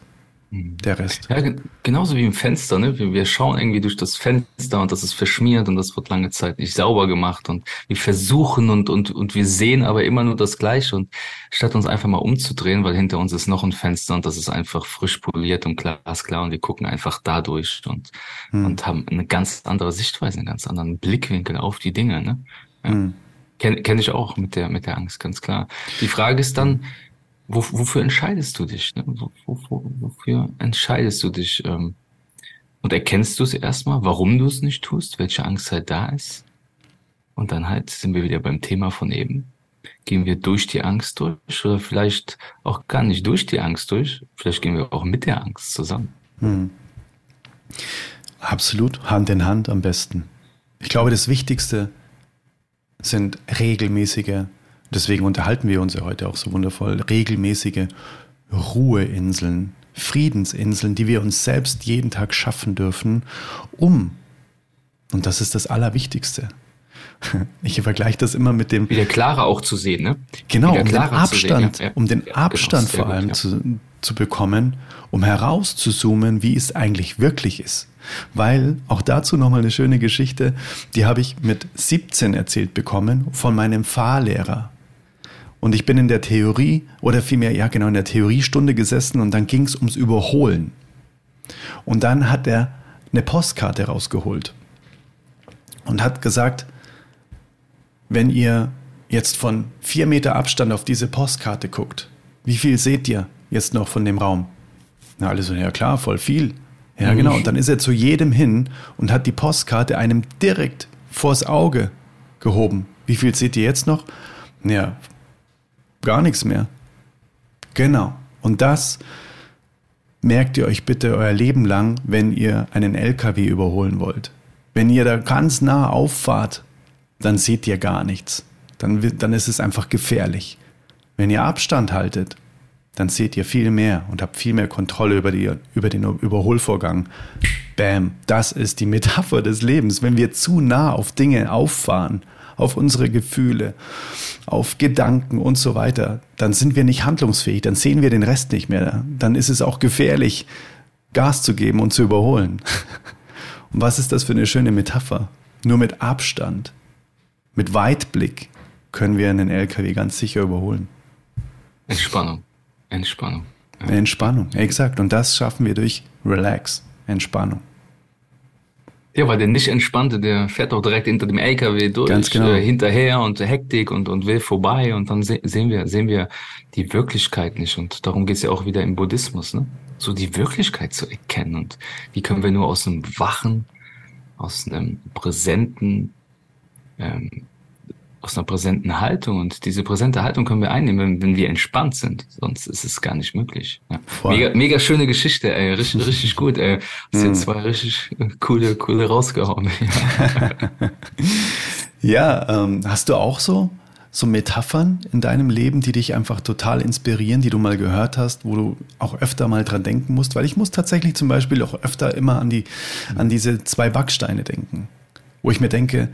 Mhm. Der Rest. Ja, genauso wie im Fenster, ne? Wir, wir schauen irgendwie durch das Fenster und das ist verschmiert und das wird lange Zeit nicht sauber gemacht und wir versuchen und, und, und wir sehen aber immer nur das Gleiche und statt uns einfach mal umzudrehen, weil hinter uns ist noch ein Fenster und das ist einfach frisch poliert und glasklar und wir gucken einfach dadurch und, hm. und haben eine ganz andere Sichtweise, einen ganz anderen Blickwinkel auf die Dinge, ne? Ja. Hm. Kenne kenn ich auch mit der, mit der Angst, ganz klar. Die Frage ist dann, wofür entscheidest du dich? Ne? Wo, wo, wofür entscheidest du dich? Ähm, und erkennst du es erstmal, warum du es nicht tust, welche Angst halt da ist? Und dann halt sind wir wieder beim Thema von eben. Gehen wir durch die Angst durch oder vielleicht auch gar nicht durch die Angst durch? Vielleicht gehen wir auch mit der Angst zusammen. Hm. Absolut, Hand in Hand am besten. Ich glaube, das Wichtigste sind regelmäßige Deswegen unterhalten wir uns ja heute auch so wundervoll. Regelmäßige Ruheinseln, Friedensinseln, die wir uns selbst jeden Tag schaffen dürfen, um, und das ist das Allerwichtigste, ich vergleiche das immer mit dem. Wieder klarer auch zu sehen, ne? Genau, um den Abstand, ja. um den ja, Abstand genau, vor allem gut, ja. zu, zu bekommen, um herauszuzoomen, wie es eigentlich wirklich ist. Weil, auch dazu nochmal eine schöne Geschichte, die habe ich mit 17 erzählt bekommen von meinem Fahrlehrer. Und ich bin in der Theorie, oder vielmehr, ja genau, in der Theoriestunde gesessen und dann ging es ums Überholen. Und dann hat er eine Postkarte rausgeholt und hat gesagt, wenn ihr jetzt von vier Meter Abstand auf diese Postkarte guckt, wie viel seht ihr jetzt noch von dem Raum? Na, alle so, ja klar, voll viel. Ja, genau. Und dann ist er zu jedem hin und hat die Postkarte einem direkt vors Auge gehoben. Wie viel seht ihr jetzt noch? Ja, gar nichts mehr. Genau. Und das merkt ihr euch bitte euer Leben lang, wenn ihr einen LKW überholen wollt. Wenn ihr da ganz nah auffahrt, dann seht ihr gar nichts. Dann, dann ist es einfach gefährlich. Wenn ihr Abstand haltet, dann seht ihr viel mehr und habt viel mehr Kontrolle über, die, über den Überholvorgang. Bam, das ist die Metapher des Lebens. Wenn wir zu nah auf Dinge auffahren, auf unsere Gefühle, auf Gedanken und so weiter, dann sind wir nicht handlungsfähig, dann sehen wir den Rest nicht mehr. Dann ist es auch gefährlich, Gas zu geben und zu überholen. Und was ist das für eine schöne Metapher? Nur mit Abstand, mit Weitblick können wir einen LKW ganz sicher überholen. Entspannung. Entspannung. Ja. Entspannung, exakt. Und das schaffen wir durch Relax, Entspannung. Ja, weil der nicht entspannte, der fährt auch direkt hinter dem LKW durch, Ganz genau. äh, hinterher und Hektik und, und will vorbei und dann se sehen wir, sehen wir die Wirklichkeit nicht. Und darum geht's ja auch wieder im Buddhismus, ne? So die Wirklichkeit zu erkennen. Und die können wir nur aus einem wachen, aus einem präsenten, ähm, aus einer präsenten Haltung. Und diese präsente Haltung können wir einnehmen, wenn, wenn wir entspannt sind. Sonst ist es gar nicht möglich. Ja. Mega, mega schöne Geschichte, ey. Richtig, richtig gut, ey. Hast jetzt zwei richtig coole, coole rausgehauen. ja, ähm, hast du auch so, so Metaphern in deinem Leben, die dich einfach total inspirieren, die du mal gehört hast, wo du auch öfter mal dran denken musst? Weil ich muss tatsächlich zum Beispiel auch öfter immer an die, an diese zwei Backsteine denken. Wo ich mir denke,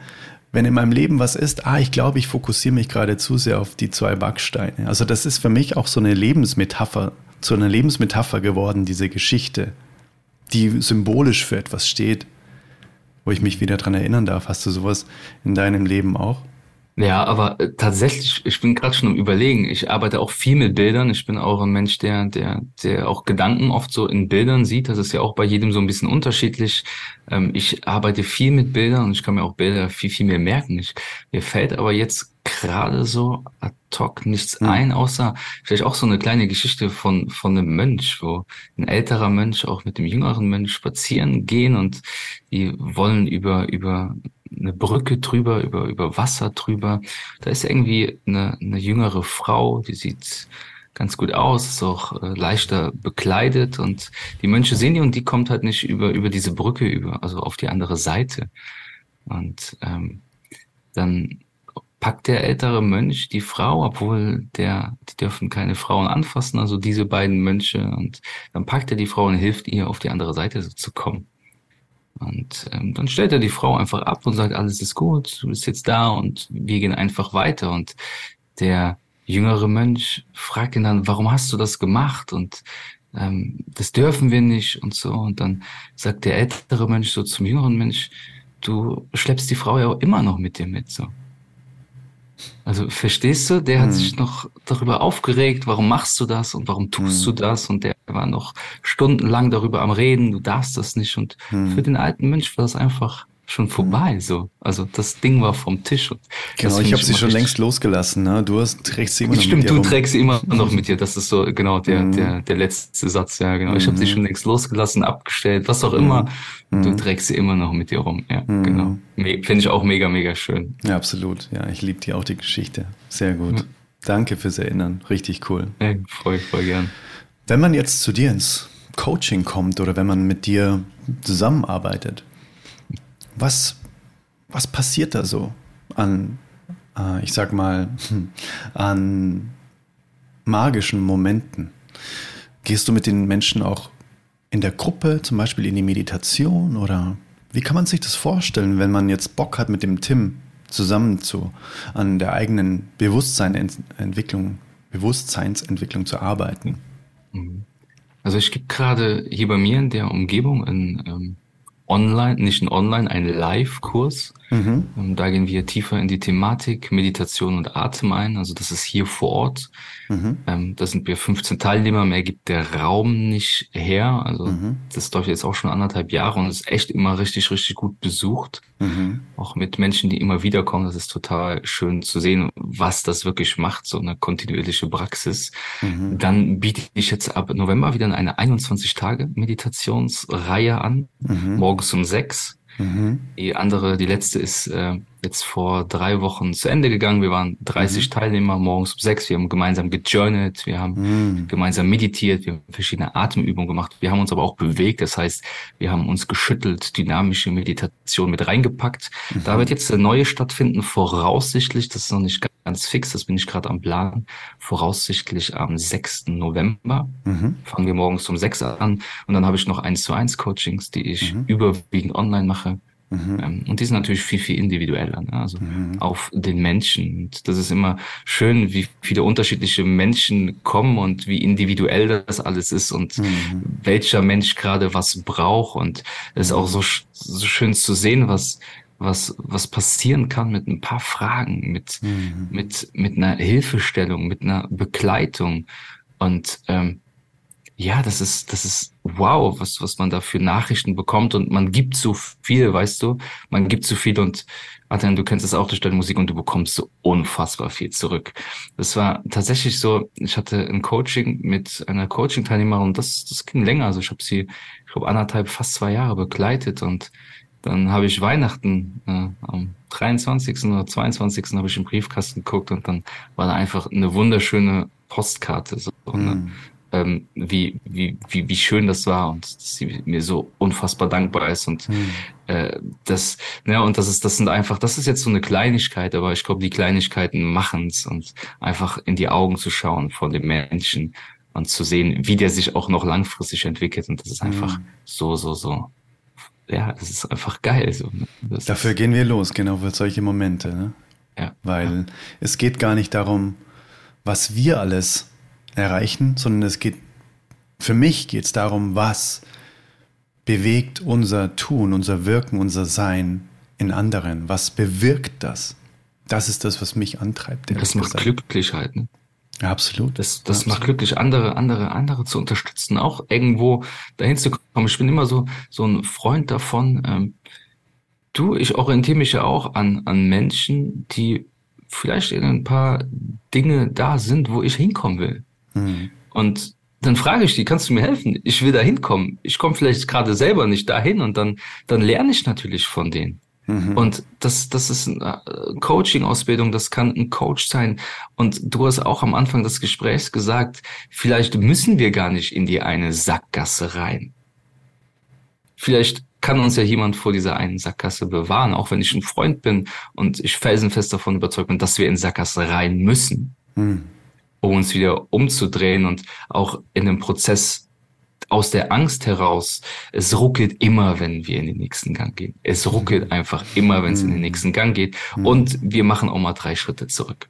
wenn in meinem Leben was ist, ah, ich glaube, ich fokussiere mich gerade zu sehr auf die zwei Backsteine. Also das ist für mich auch so eine Lebensmetapher, zu einer Lebensmetapher geworden, diese Geschichte, die symbolisch für etwas steht, wo ich mich wieder dran erinnern darf. Hast du sowas in deinem Leben auch? Ja, aber äh, tatsächlich, ich bin gerade schon am Überlegen. Ich arbeite auch viel mit Bildern. Ich bin auch ein Mensch, der, der, der auch Gedanken oft so in Bildern sieht. Das ist ja auch bei jedem so ein bisschen unterschiedlich. Ähm, ich arbeite viel mit Bildern und ich kann mir auch Bilder viel, viel mehr merken. Ich, mir fällt aber jetzt gerade so ad hoc nichts hm. ein, außer vielleicht auch so eine kleine Geschichte von, von einem Mönch, wo ein älterer Mönch auch mit dem jüngeren Mönch spazieren gehen und die wollen über, über eine Brücke drüber, über, über Wasser drüber. Da ist irgendwie eine, eine jüngere Frau, die sieht ganz gut aus, ist auch äh, leichter bekleidet und die Mönche sehen die und die kommt halt nicht über, über diese Brücke über, also auf die andere Seite. Und ähm, dann packt der ältere Mönch die Frau, obwohl der, die dürfen keine Frauen anfassen, also diese beiden Mönche, und dann packt er die Frau und hilft ihr, auf die andere Seite zu kommen. Und ähm, dann stellt er die Frau einfach ab und sagt, alles ist gut, du bist jetzt da und wir gehen einfach weiter. Und der jüngere Mönch fragt ihn dann, warum hast du das gemacht? Und ähm, das dürfen wir nicht und so. Und dann sagt der ältere Mönch so zum jüngeren Mönch, du schleppst die Frau ja auch immer noch mit dir mit. So. Also verstehst du, der hat hm. sich noch darüber aufgeregt, warum machst du das und warum tust hm. du das und der war noch stundenlang darüber am Reden, du darfst das nicht und hm. für den alten Mensch war das einfach schon vorbei. So, also das Ding war vom Tisch. Und genau, ich habe sie schon längst losgelassen. Ne? Du hast, trägst sie immer noch Stimmt, mit dir du rum. trägst sie immer noch mit dir. Das ist so genau der mhm. der der letzte Satz. Ja, genau. Ich habe sie mhm. schon längst losgelassen, abgestellt, was auch immer. Mhm. Du trägst sie immer noch mit dir rum. Ja, mhm. genau. Finde ich auch mega mega schön. Ja, absolut. Ja, ich liebe die auch die Geschichte. Sehr gut. Ja. Danke fürs Erinnern. Richtig cool. Ja, voll voll gern. Wenn man jetzt zu dir ins Coaching kommt oder wenn man mit dir zusammenarbeitet, was, was passiert da so an, äh, ich sag mal, an magischen Momenten? Gehst du mit den Menschen auch in der Gruppe, zum Beispiel in die Meditation oder wie kann man sich das vorstellen, wenn man jetzt Bock hat, mit dem Tim zusammen zu, an der eigenen Bewusstseinsentwicklung, Bewusstseinsentwicklung zu arbeiten? Mhm. Also ich gebe gerade hier bei mir in der Umgebung ein ähm, online, nicht ein Online, ein Live-Kurs. Mhm. Da gehen wir tiefer in die Thematik Meditation und Atem ein. Also das ist hier vor Ort. Mhm. Ähm, da sind wir 15 Teilnehmer, mehr gibt der Raum nicht her. Also mhm. das läuft jetzt auch schon anderthalb Jahre und ist echt immer richtig, richtig gut besucht. Mhm. Auch mit Menschen, die immer wieder kommen. Das ist total schön zu sehen, was das wirklich macht, so eine kontinuierliche Praxis. Mhm. Dann biete ich jetzt ab November wieder eine 21-Tage-Meditationsreihe an, mhm. Morgens um sechs. Mhm. Die andere, die letzte ist äh, jetzt vor drei Wochen zu Ende gegangen. Wir waren 30 mhm. Teilnehmer morgens um sechs. Wir haben gemeinsam gejournalt, wir haben mhm. gemeinsam meditiert, wir haben verschiedene Atemübungen gemacht. Wir haben uns aber auch bewegt. Das heißt, wir haben uns geschüttelt, dynamische Meditation mit reingepackt. Mhm. Da wird jetzt eine neue stattfinden, voraussichtlich, das ist noch nicht ganz fix, das bin ich gerade am Plan, voraussichtlich am 6. November. Mhm. Fangen wir morgens um sechs an. Und dann habe ich noch eins zu eins Coachings, die ich mhm. überwiegend online mache. Mhm. Ähm, und die sind natürlich viel, viel individueller, ne? also mhm. auf den Menschen. Und das ist immer schön, wie viele unterschiedliche Menschen kommen und wie individuell das alles ist und mhm. welcher Mensch gerade was braucht. Und es ist auch so, so schön zu sehen, was, was, was passieren kann mit ein paar Fragen, mit, mhm. mit, mit einer Hilfestellung, mit einer Begleitung. Und ähm, ja, das ist, das ist wow, was, was man da für Nachrichten bekommt und man gibt so viel, weißt du? Man gibt so viel und Adrian, du kennst es auch, du stellst Musik und du bekommst so unfassbar viel zurück. Das war tatsächlich so, ich hatte ein Coaching mit einer Coaching-Teilnehmerin und das, das ging länger. Also ich habe sie, ich glaube, anderthalb, fast zwei Jahre begleitet und dann habe ich Weihnachten äh, am 23. oder 22. habe ich im Briefkasten geguckt und dann war da einfach eine wunderschöne Postkarte. So, mhm. ne? Ähm, wie, wie, wie, wie schön das war und dass sie mir so unfassbar dankbar ist und mhm. äh, das, ja, und das ist, das sind einfach, das ist jetzt so eine Kleinigkeit, aber ich glaube, die Kleinigkeiten machen's und einfach in die Augen zu schauen von dem Menschen und zu sehen, wie der sich auch noch langfristig entwickelt und das ist einfach mhm. so, so, so. Ja, das ist einfach geil. So. Ne? Dafür gehen wir los, genau für solche Momente. Ne? Ja. Weil ja. es geht gar nicht darum, was wir alles erreichen, sondern es geht, für mich geht es darum, was bewegt unser Tun, unser Wirken, unser Sein in anderen? Was bewirkt das? Das ist das, was mich antreibt. Das macht gesagt. glücklich halt. Ne? Ja, absolut. Das, das absolut. macht glücklich, andere, andere, andere zu unterstützen, auch irgendwo dahin zu kommen. Ich bin immer so, so ein Freund davon. Ähm, du, ich orientiere mich ja auch an, an Menschen, die vielleicht in ein paar Dinge da sind, wo ich hinkommen will. Mhm. Und dann frage ich die, kannst du mir helfen? Ich will da hinkommen. Ich komme vielleicht gerade selber nicht dahin und dann, dann lerne ich natürlich von denen. Mhm. Und das, das ist eine Coaching-Ausbildung, das kann ein Coach sein. Und du hast auch am Anfang des Gesprächs gesagt, vielleicht müssen wir gar nicht in die eine Sackgasse rein. Vielleicht kann uns ja jemand vor dieser einen Sackgasse bewahren, auch wenn ich ein Freund bin und ich felsenfest davon überzeugt bin, dass wir in Sackgasse rein müssen. Mhm um uns wieder umzudrehen und auch in dem Prozess aus der Angst heraus, es ruckelt immer, wenn wir in den nächsten Gang gehen. Es ruckelt einfach immer, wenn es in den mhm. nächsten Gang geht. Mhm. Und wir machen auch mal drei Schritte zurück.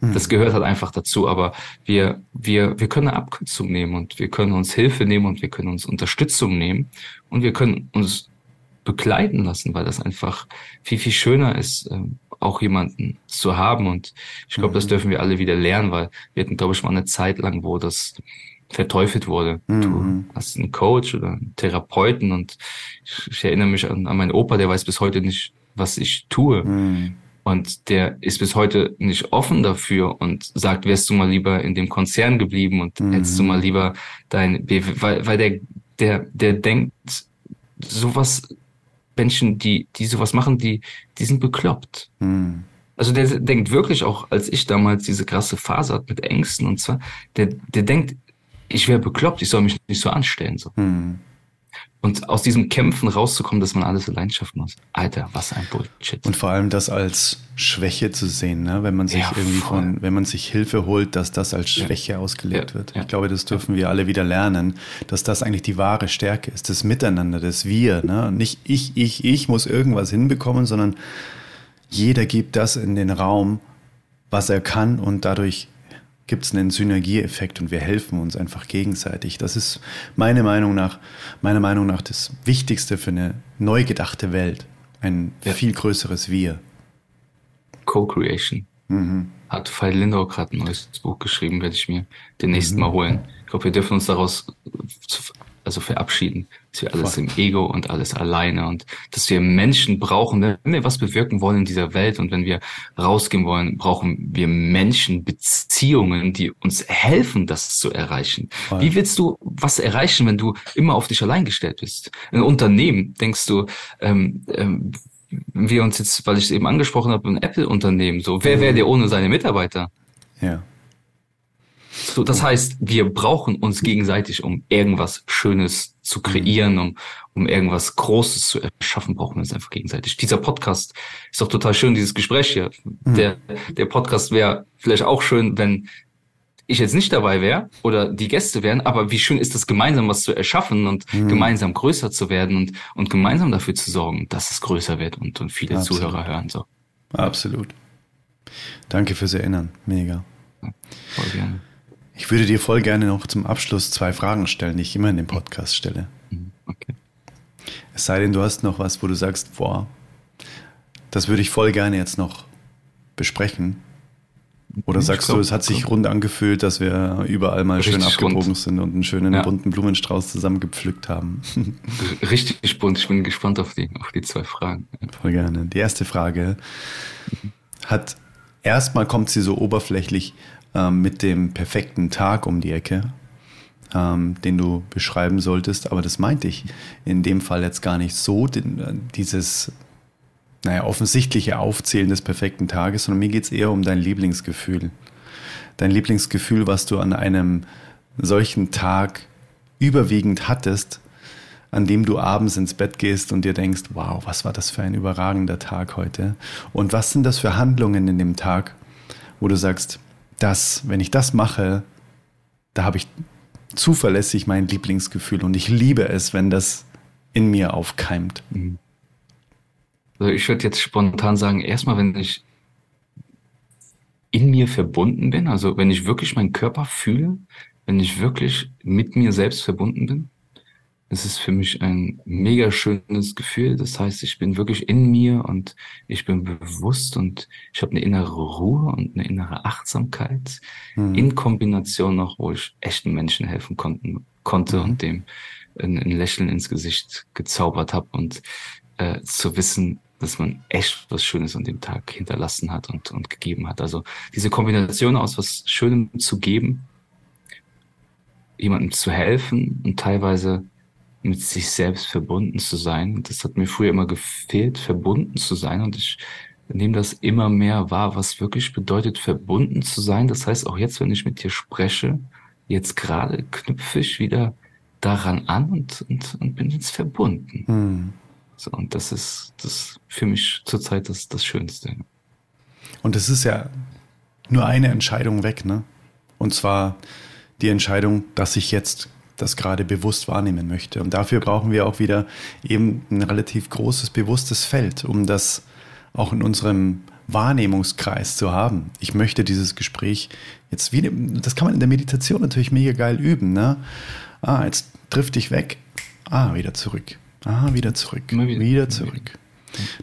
Mhm. Das gehört halt einfach dazu, aber wir, wir, wir können eine Abkürzung nehmen und wir können uns Hilfe nehmen und wir können uns Unterstützung nehmen und wir können uns begleiten lassen, weil das einfach viel, viel schöner ist, ähm, auch jemanden zu haben. Und ich glaube, mhm. das dürfen wir alle wieder lernen, weil wir hatten, glaube ich, mal eine Zeit lang, wo das verteufelt wurde. Mhm. Du hast einen Coach oder einen Therapeuten und ich, ich erinnere mich an, an meinen Opa, der weiß bis heute nicht, was ich tue. Mhm. Und der ist bis heute nicht offen dafür und sagt, wärst du mal lieber in dem Konzern geblieben und mhm. hättest du mal lieber dein, weil, weil der, der, der denkt, sowas Menschen, die, die sowas machen, die, die sind bekloppt. Hm. Also der denkt wirklich auch, als ich damals diese krasse Phase hatte mit Ängsten und zwar, der, der denkt, ich wäre bekloppt, ich soll mich nicht so anstellen. So. Hm. Und aus diesem Kämpfen rauszukommen, dass man alles allein schaffen muss. Alter, was ein Bullshit. Und vor allem das als Schwäche zu sehen, ne? wenn man sich ja, irgendwie voll. von, wenn man sich Hilfe holt, dass das als Schwäche ja. ausgelegt ja, wird. Ich glaube, das dürfen wir alle wieder lernen, dass das eigentlich die wahre Stärke ist, das Miteinander, das Wir. Ne? Nicht ich, ich, ich muss irgendwas hinbekommen, sondern jeder gibt das in den Raum, was er kann und dadurch gibt es einen Synergieeffekt und wir helfen uns einfach gegenseitig. Das ist meine Meinung nach, meiner Meinung nach das Wichtigste für eine neu gedachte Welt. Ein ja. viel größeres Wir. Co-Creation. Mhm. Hat Veit Lindau gerade ein neues Buch geschrieben, werde ich mir demnächst mhm. mal holen. Ich glaube, wir dürfen uns daraus also verabschieden, dass wir alles Voll. im Ego und alles alleine und dass wir Menschen brauchen, wenn wir was bewirken wollen in dieser Welt und wenn wir rausgehen wollen, brauchen wir Menschen, Beziehungen, die uns helfen, das zu erreichen. Voll. Wie willst du was erreichen, wenn du immer auf dich allein gestellt bist? Ein Unternehmen, denkst du, ähm, ähm, wir uns jetzt, weil ich es eben angesprochen habe, ein Apple-Unternehmen, so, wer wäre mhm. der ohne seine Mitarbeiter? Ja. So, das heißt, wir brauchen uns gegenseitig, um irgendwas Schönes zu kreieren, um, um irgendwas Großes zu erschaffen, brauchen wir uns einfach gegenseitig. Dieser Podcast ist doch total schön, dieses Gespräch hier. Mhm. Der, der Podcast wäre vielleicht auch schön, wenn ich jetzt nicht dabei wäre oder die Gäste wären, aber wie schön ist es, gemeinsam was zu erschaffen und mhm. gemeinsam größer zu werden und, und gemeinsam dafür zu sorgen, dass es größer wird und, und viele Absolut. Zuhörer hören. So. Absolut. Danke fürs Erinnern. Mega. Ja, voll gerne. Ich würde dir voll gerne noch zum Abschluss zwei Fragen stellen, die ich immer in dem Podcast stelle. Mhm, okay. Es sei denn, du hast noch was, wo du sagst, boah, das würde ich voll gerne jetzt noch besprechen. Oder sagst glaub, du, es hat sich rund angefühlt, dass wir überall mal schön abgebogen rund. sind und einen schönen ja. bunten Blumenstrauß zusammengepflückt haben? Richtig bunt. Ich bin gespannt auf die, auf die zwei Fragen. Voll gerne. Die erste Frage hat, erstmal kommt sie so oberflächlich ähm, mit dem perfekten Tag um die Ecke. ähm, den du beschreiben solltest, aber das meinte ich in dem Fall jetzt gar nicht so, äh, dieses naja, offensichtliche Aufzählen des perfekten Tages, sondern mir geht es eher um dein Lieblingsgefühl. Dein Lieblingsgefühl, was du an einem solchen Tag überwiegend hattest, an dem du abends ins Bett gehst und dir denkst, wow, was war das für ein überragender Tag heute? Und was sind das für Handlungen in dem Tag, wo du sagst, das, wenn ich das mache, da habe ich zuverlässig mein Lieblingsgefühl und ich liebe es, wenn das in mir aufkeimt. Mhm. Also ich würde jetzt spontan sagen, erstmal, wenn ich in mir verbunden bin, also wenn ich wirklich meinen Körper fühle, wenn ich wirklich mit mir selbst verbunden bin, es ist für mich ein mega schönes Gefühl. Das heißt, ich bin wirklich in mir und ich bin bewusst und ich habe eine innere Ruhe und eine innere Achtsamkeit mhm. in Kombination noch, wo ich echten Menschen helfen konnten, konnte mhm. und dem ein, ein, Lächeln ins Gesicht gezaubert habe und äh, zu wissen, dass man echt was Schönes an dem Tag hinterlassen hat und, und gegeben hat. Also diese Kombination aus was Schönem zu geben, jemandem zu helfen und teilweise mit sich selbst verbunden zu sein. Das hat mir früher immer gefehlt, verbunden zu sein. Und ich nehme das immer mehr wahr, was wirklich bedeutet, verbunden zu sein. Das heißt, auch jetzt, wenn ich mit dir spreche, jetzt gerade knüpfe ich wieder daran an und, und, und bin jetzt verbunden. Hm. So, und das ist das für mich zurzeit das, das Schönste. Und es ist ja nur eine Entscheidung weg, ne? Und zwar die Entscheidung, dass ich jetzt das gerade bewusst wahrnehmen möchte. Und dafür brauchen wir auch wieder eben ein relativ großes, bewusstes Feld, um das auch in unserem Wahrnehmungskreis zu haben. Ich möchte dieses Gespräch jetzt wieder, das kann man in der Meditation natürlich mega geil üben. Ne? Ah, jetzt trifft dich weg. Ah, wieder zurück. Ah, wieder zurück. Wieder, wieder zurück.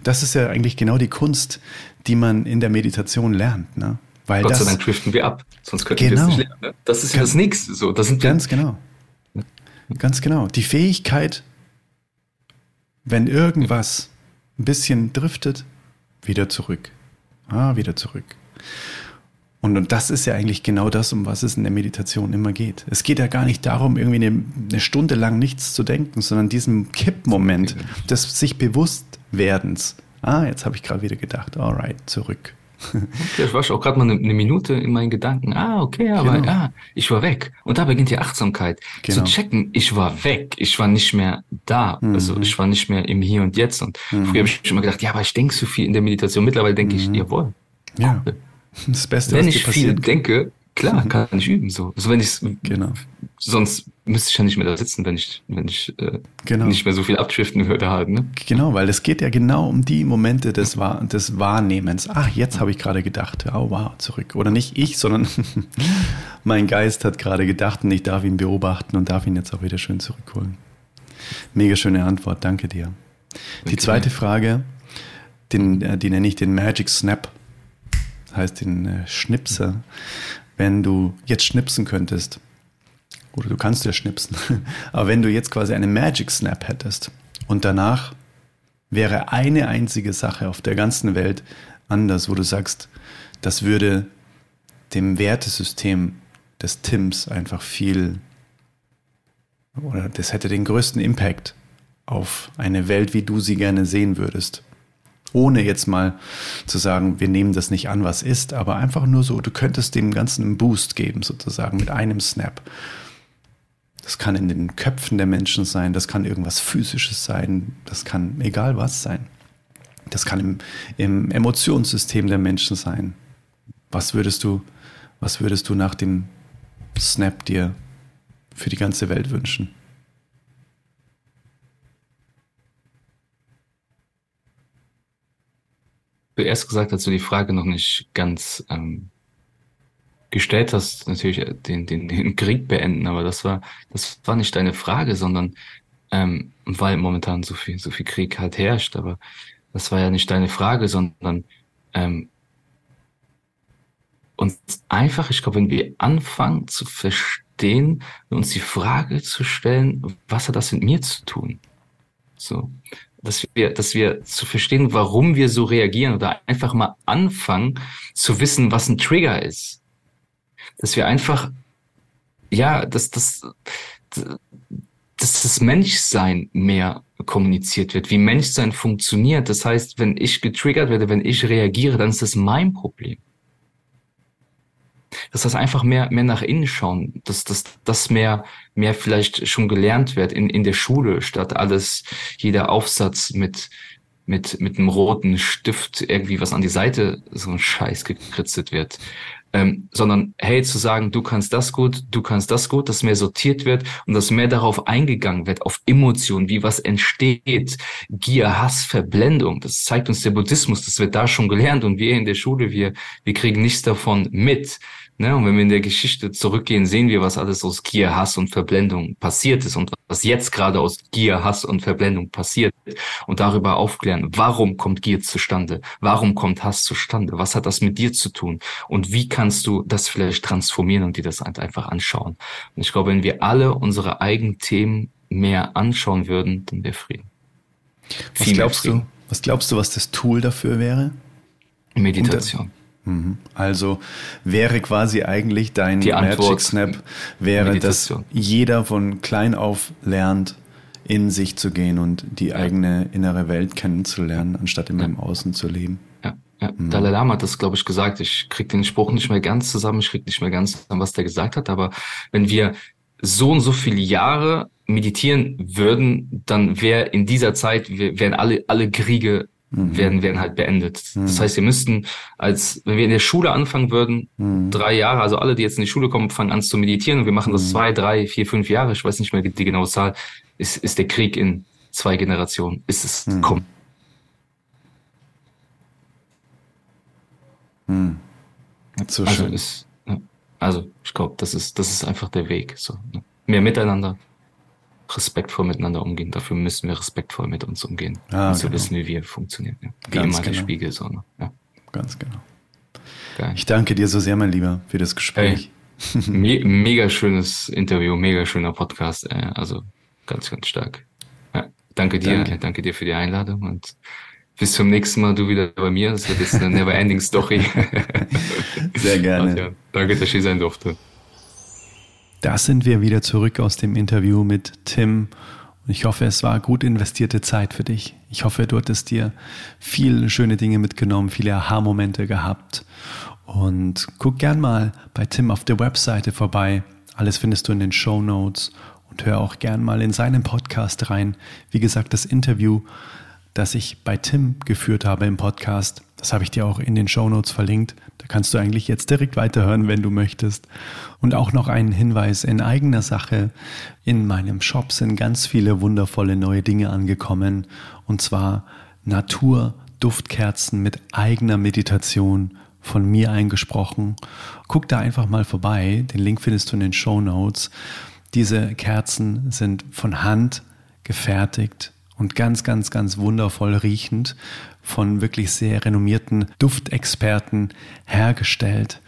Das ist ja eigentlich genau die Kunst, die man in der Meditation lernt. Ne? Weil Gott sei Dank driften wir ab, sonst könnten genau. wir es nicht lernen. Ne? Das ist ja das Nächste. So, das sind ganz genau. Ganz genau. Die Fähigkeit, wenn irgendwas ein bisschen driftet, wieder zurück. Ah, wieder zurück. Und, und das ist ja eigentlich genau das, um was es in der Meditation immer geht. Es geht ja gar nicht darum, irgendwie eine, eine Stunde lang nichts zu denken, sondern diesen Kippmoment des sich Bewusstwerdens. Ah, jetzt habe ich gerade wieder gedacht, alright, zurück. Ja, ich war auch gerade mal eine, eine, Minute in meinen Gedanken. Ah, okay, aber genau. ah, ich war weg. Und da beginnt die Achtsamkeit. Genau. Zu checken, ich war weg. Ich war nicht mehr da. Mhm. Also ich war nicht mehr im Hier und Jetzt. Und mhm. früher habe ich schon mal gedacht, ja, aber ich denke so viel in der Meditation. Mittlerweile denke mhm. ich, jawohl. Ja. Das Beste, Wenn ich viel denke, klar, kann ich üben. So. Also wenn ich genau. sonst müsste ich ja nicht mehr da sitzen, wenn ich, wenn ich äh, genau. nicht mehr so viel abschriften würde halt. Ne? Genau, weil es geht ja genau um die Momente des, Wahr des Wahrnehmens. Ach, jetzt habe ich gerade gedacht, oh wow, zurück. Oder nicht ich, sondern mein Geist hat gerade gedacht und ich darf ihn beobachten und darf ihn jetzt auch wieder schön zurückholen. Mega schöne Antwort, danke dir. Okay. Die zweite Frage, den, äh, die nenne ich den Magic Snap. Heißt den äh, Schnipser. Wenn du jetzt schnipsen könntest, oder du kannst ja schnipsen. Aber wenn du jetzt quasi einen Magic Snap hättest und danach wäre eine einzige Sache auf der ganzen Welt anders, wo du sagst, das würde dem Wertesystem des Tims einfach viel oder das hätte den größten Impact auf eine Welt, wie du sie gerne sehen würdest. Ohne jetzt mal zu sagen, wir nehmen das nicht an, was ist, aber einfach nur so, du könntest dem Ganzen einen Boost geben, sozusagen, mit einem Snap. Das kann in den Köpfen der Menschen sein, das kann irgendwas Physisches sein, das kann egal was sein. Das kann im, im Emotionssystem der Menschen sein. Was würdest du, was würdest du nach dem Snap dir für die ganze Welt wünschen? Zuerst gesagt, als du die Frage noch nicht ganz ähm, gestellt hast, natürlich den, den, den Krieg beenden, aber das war, das war nicht deine Frage, sondern ähm, weil momentan so viel, so viel Krieg halt herrscht, aber das war ja nicht deine Frage, sondern ähm, uns einfach, ich glaube, wenn wir anfangen zu verstehen, uns die Frage zu stellen, was hat das mit mir zu tun? So, dass wir, dass wir zu verstehen, warum wir so reagieren oder einfach mal anfangen zu wissen, was ein Trigger ist dass wir einfach ja, dass das, dass das Menschsein mehr kommuniziert wird, wie Menschsein funktioniert. Das heißt, wenn ich getriggert werde, wenn ich reagiere, dann ist das mein Problem. Dass das einfach mehr, mehr nach innen schauen, dass das, das mehr, mehr vielleicht schon gelernt wird in, in der Schule, statt alles, jeder Aufsatz mit, mit, mit einem roten Stift irgendwie was an die Seite, so ein Scheiß gekritzelt wird ähm, sondern hey, zu sagen, du kannst das gut, du kannst das gut, dass mehr sortiert wird und dass mehr darauf eingegangen wird, auf Emotionen, wie was entsteht, Gier, Hass, Verblendung. Das zeigt uns der Buddhismus, das wird da schon gelernt und wir in der Schule, wir, wir kriegen nichts davon mit. Ne? Und wenn wir in der Geschichte zurückgehen, sehen wir, was alles aus Gier, Hass und Verblendung passiert ist und was jetzt gerade aus Gier, Hass und Verblendung passiert und darüber aufklären, warum kommt Gier zustande? Warum kommt Hass zustande? Was hat das mit dir zu tun? Und wie kannst du das vielleicht transformieren und dir das halt einfach anschauen? Und ich glaube, wenn wir alle unsere eigenen Themen mehr anschauen würden, dann wäre Frieden. Was glaubst Frieden. du? Was glaubst du, was das Tool dafür wäre? Meditation. Mhm. Also wäre quasi eigentlich dein Magic Snap, wäre, Meditation. dass jeder von klein auf lernt, in sich zu gehen und die eigene innere Welt kennenzulernen, anstatt immer ja. im Außen zu leben. Ja, ja. Mhm. Dalai Lama hat das, glaube ich, gesagt. Ich kriege den Spruch nicht mehr ganz zusammen, ich kriege nicht mehr ganz zusammen, was der gesagt hat, aber wenn wir so und so viele Jahre meditieren würden, dann wäre in dieser Zeit, wären alle, alle Kriege mhm. werden, werden halt beendet. Mhm. Das heißt, wir müssten als, wenn wir in der Schule anfangen würden, mhm. drei Jahre, also alle, die jetzt in die Schule kommen, fangen an zu meditieren und wir machen das mhm. zwei, drei, vier, fünf Jahre, ich weiß nicht mehr die genaue Zahl, ist, ist der Krieg in zwei Generationen, ist es mhm. kommen. Mhm. So also schön. Ist, also ich glaube, das ist, das ist einfach der Weg. So, ne? Mehr miteinander, respektvoll miteinander umgehen. Dafür müssen wir respektvoll mit uns umgehen, ah, um zu genau. wissen, wie wir funktionieren. Ja. Wie Ganz immer genau. der Spiegel. So, ne? ja. Ganz genau. Geil. Ich danke dir so sehr, mein Lieber, für das Gespräch. Hey, me mega schönes Interview, mega schöner Podcast. Äh, also ganz, ganz stark. Ja, danke dir, danke. danke dir für die Einladung und bis zum nächsten Mal du wieder bei mir. Das wird jetzt eine never-ending Story. Sehr gerne. ja, danke, dass ich hier sein durfte. Da sind wir wieder zurück aus dem Interview mit Tim. Und ich hoffe, es war gut investierte Zeit für dich. Ich hoffe, du hattest dir viele schöne Dinge mitgenommen, viele Aha-Momente gehabt. Und guck gern mal bei Tim auf der Webseite vorbei. Alles findest du in den Show Notes. Und hör auch gern mal in seinen Podcast rein. Wie gesagt, das Interview, das ich bei Tim geführt habe im Podcast, das habe ich dir auch in den Show Notes verlinkt. Da kannst du eigentlich jetzt direkt weiterhören, wenn du möchtest. Und auch noch einen Hinweis in eigener Sache. In meinem Shop sind ganz viele wundervolle neue Dinge angekommen. Und zwar Natur-Duftkerzen mit eigener Meditation von mir eingesprochen. Guck da einfach mal vorbei. Den Link findest du in den Show Notes. Diese Kerzen sind von Hand gefertigt und ganz, ganz, ganz wundervoll riechend von wirklich sehr renommierten Duftexperten hergestellt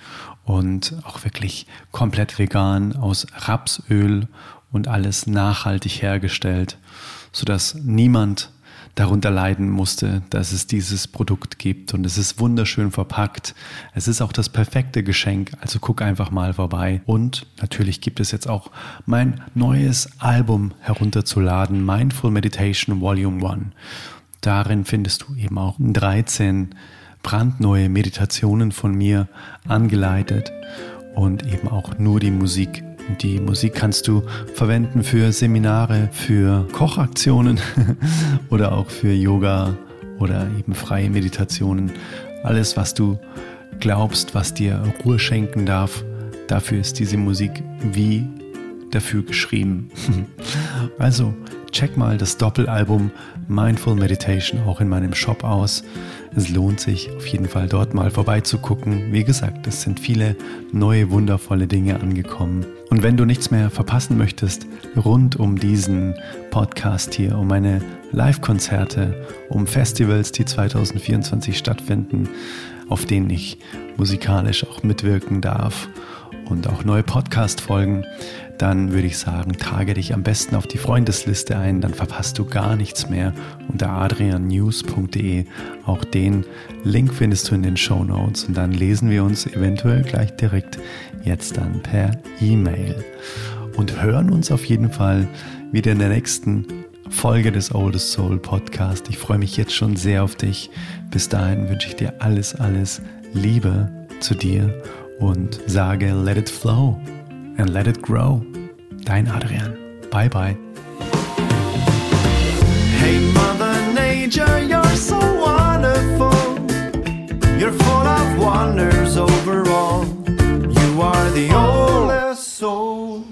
und auch wirklich komplett vegan aus Rapsöl und alles nachhaltig hergestellt, sodass niemand darunter leiden musste, dass es dieses Produkt gibt. Und es ist wunderschön verpackt. Es ist auch das perfekte Geschenk. Also guck einfach mal vorbei. Und natürlich gibt es jetzt auch mein neues Album herunterzuladen, Mindful Meditation Volume 1. Darin findest du eben auch 13 brandneue Meditationen von mir angeleitet und eben auch nur die Musik die Musik kannst du verwenden für Seminare, für Kochaktionen oder auch für Yoga oder eben freie Meditationen. Alles, was du glaubst, was dir Ruhe schenken darf, dafür ist diese Musik wie dafür geschrieben. also check mal das Doppelalbum Mindful Meditation auch in meinem Shop aus. Es lohnt sich auf jeden Fall dort mal vorbeizugucken. Wie gesagt, es sind viele neue wundervolle Dinge angekommen. Und wenn du nichts mehr verpassen möchtest rund um diesen Podcast hier, um meine Live-Konzerte, um Festivals, die 2024 stattfinden, auf denen ich musikalisch auch mitwirken darf und auch neue Podcast-Folgen, dann würde ich sagen, trage dich am besten auf die Freundesliste ein, dann verpasst du gar nichts mehr unter adriannews.de. Auch den Link findest du in den Show Notes und dann lesen wir uns eventuell gleich direkt jetzt dann per E-Mail und hören uns auf jeden Fall wieder in der nächsten Folge des Oldest Soul Podcast. Ich freue mich jetzt schon sehr auf dich. Bis dahin wünsche ich dir alles, alles Liebe zu dir und sage let it flow and let it grow. Dein Adrian. Bye bye. Hey, Mother Nature, you're so wonderful. You're full of wonders overall. You are the oldest soul.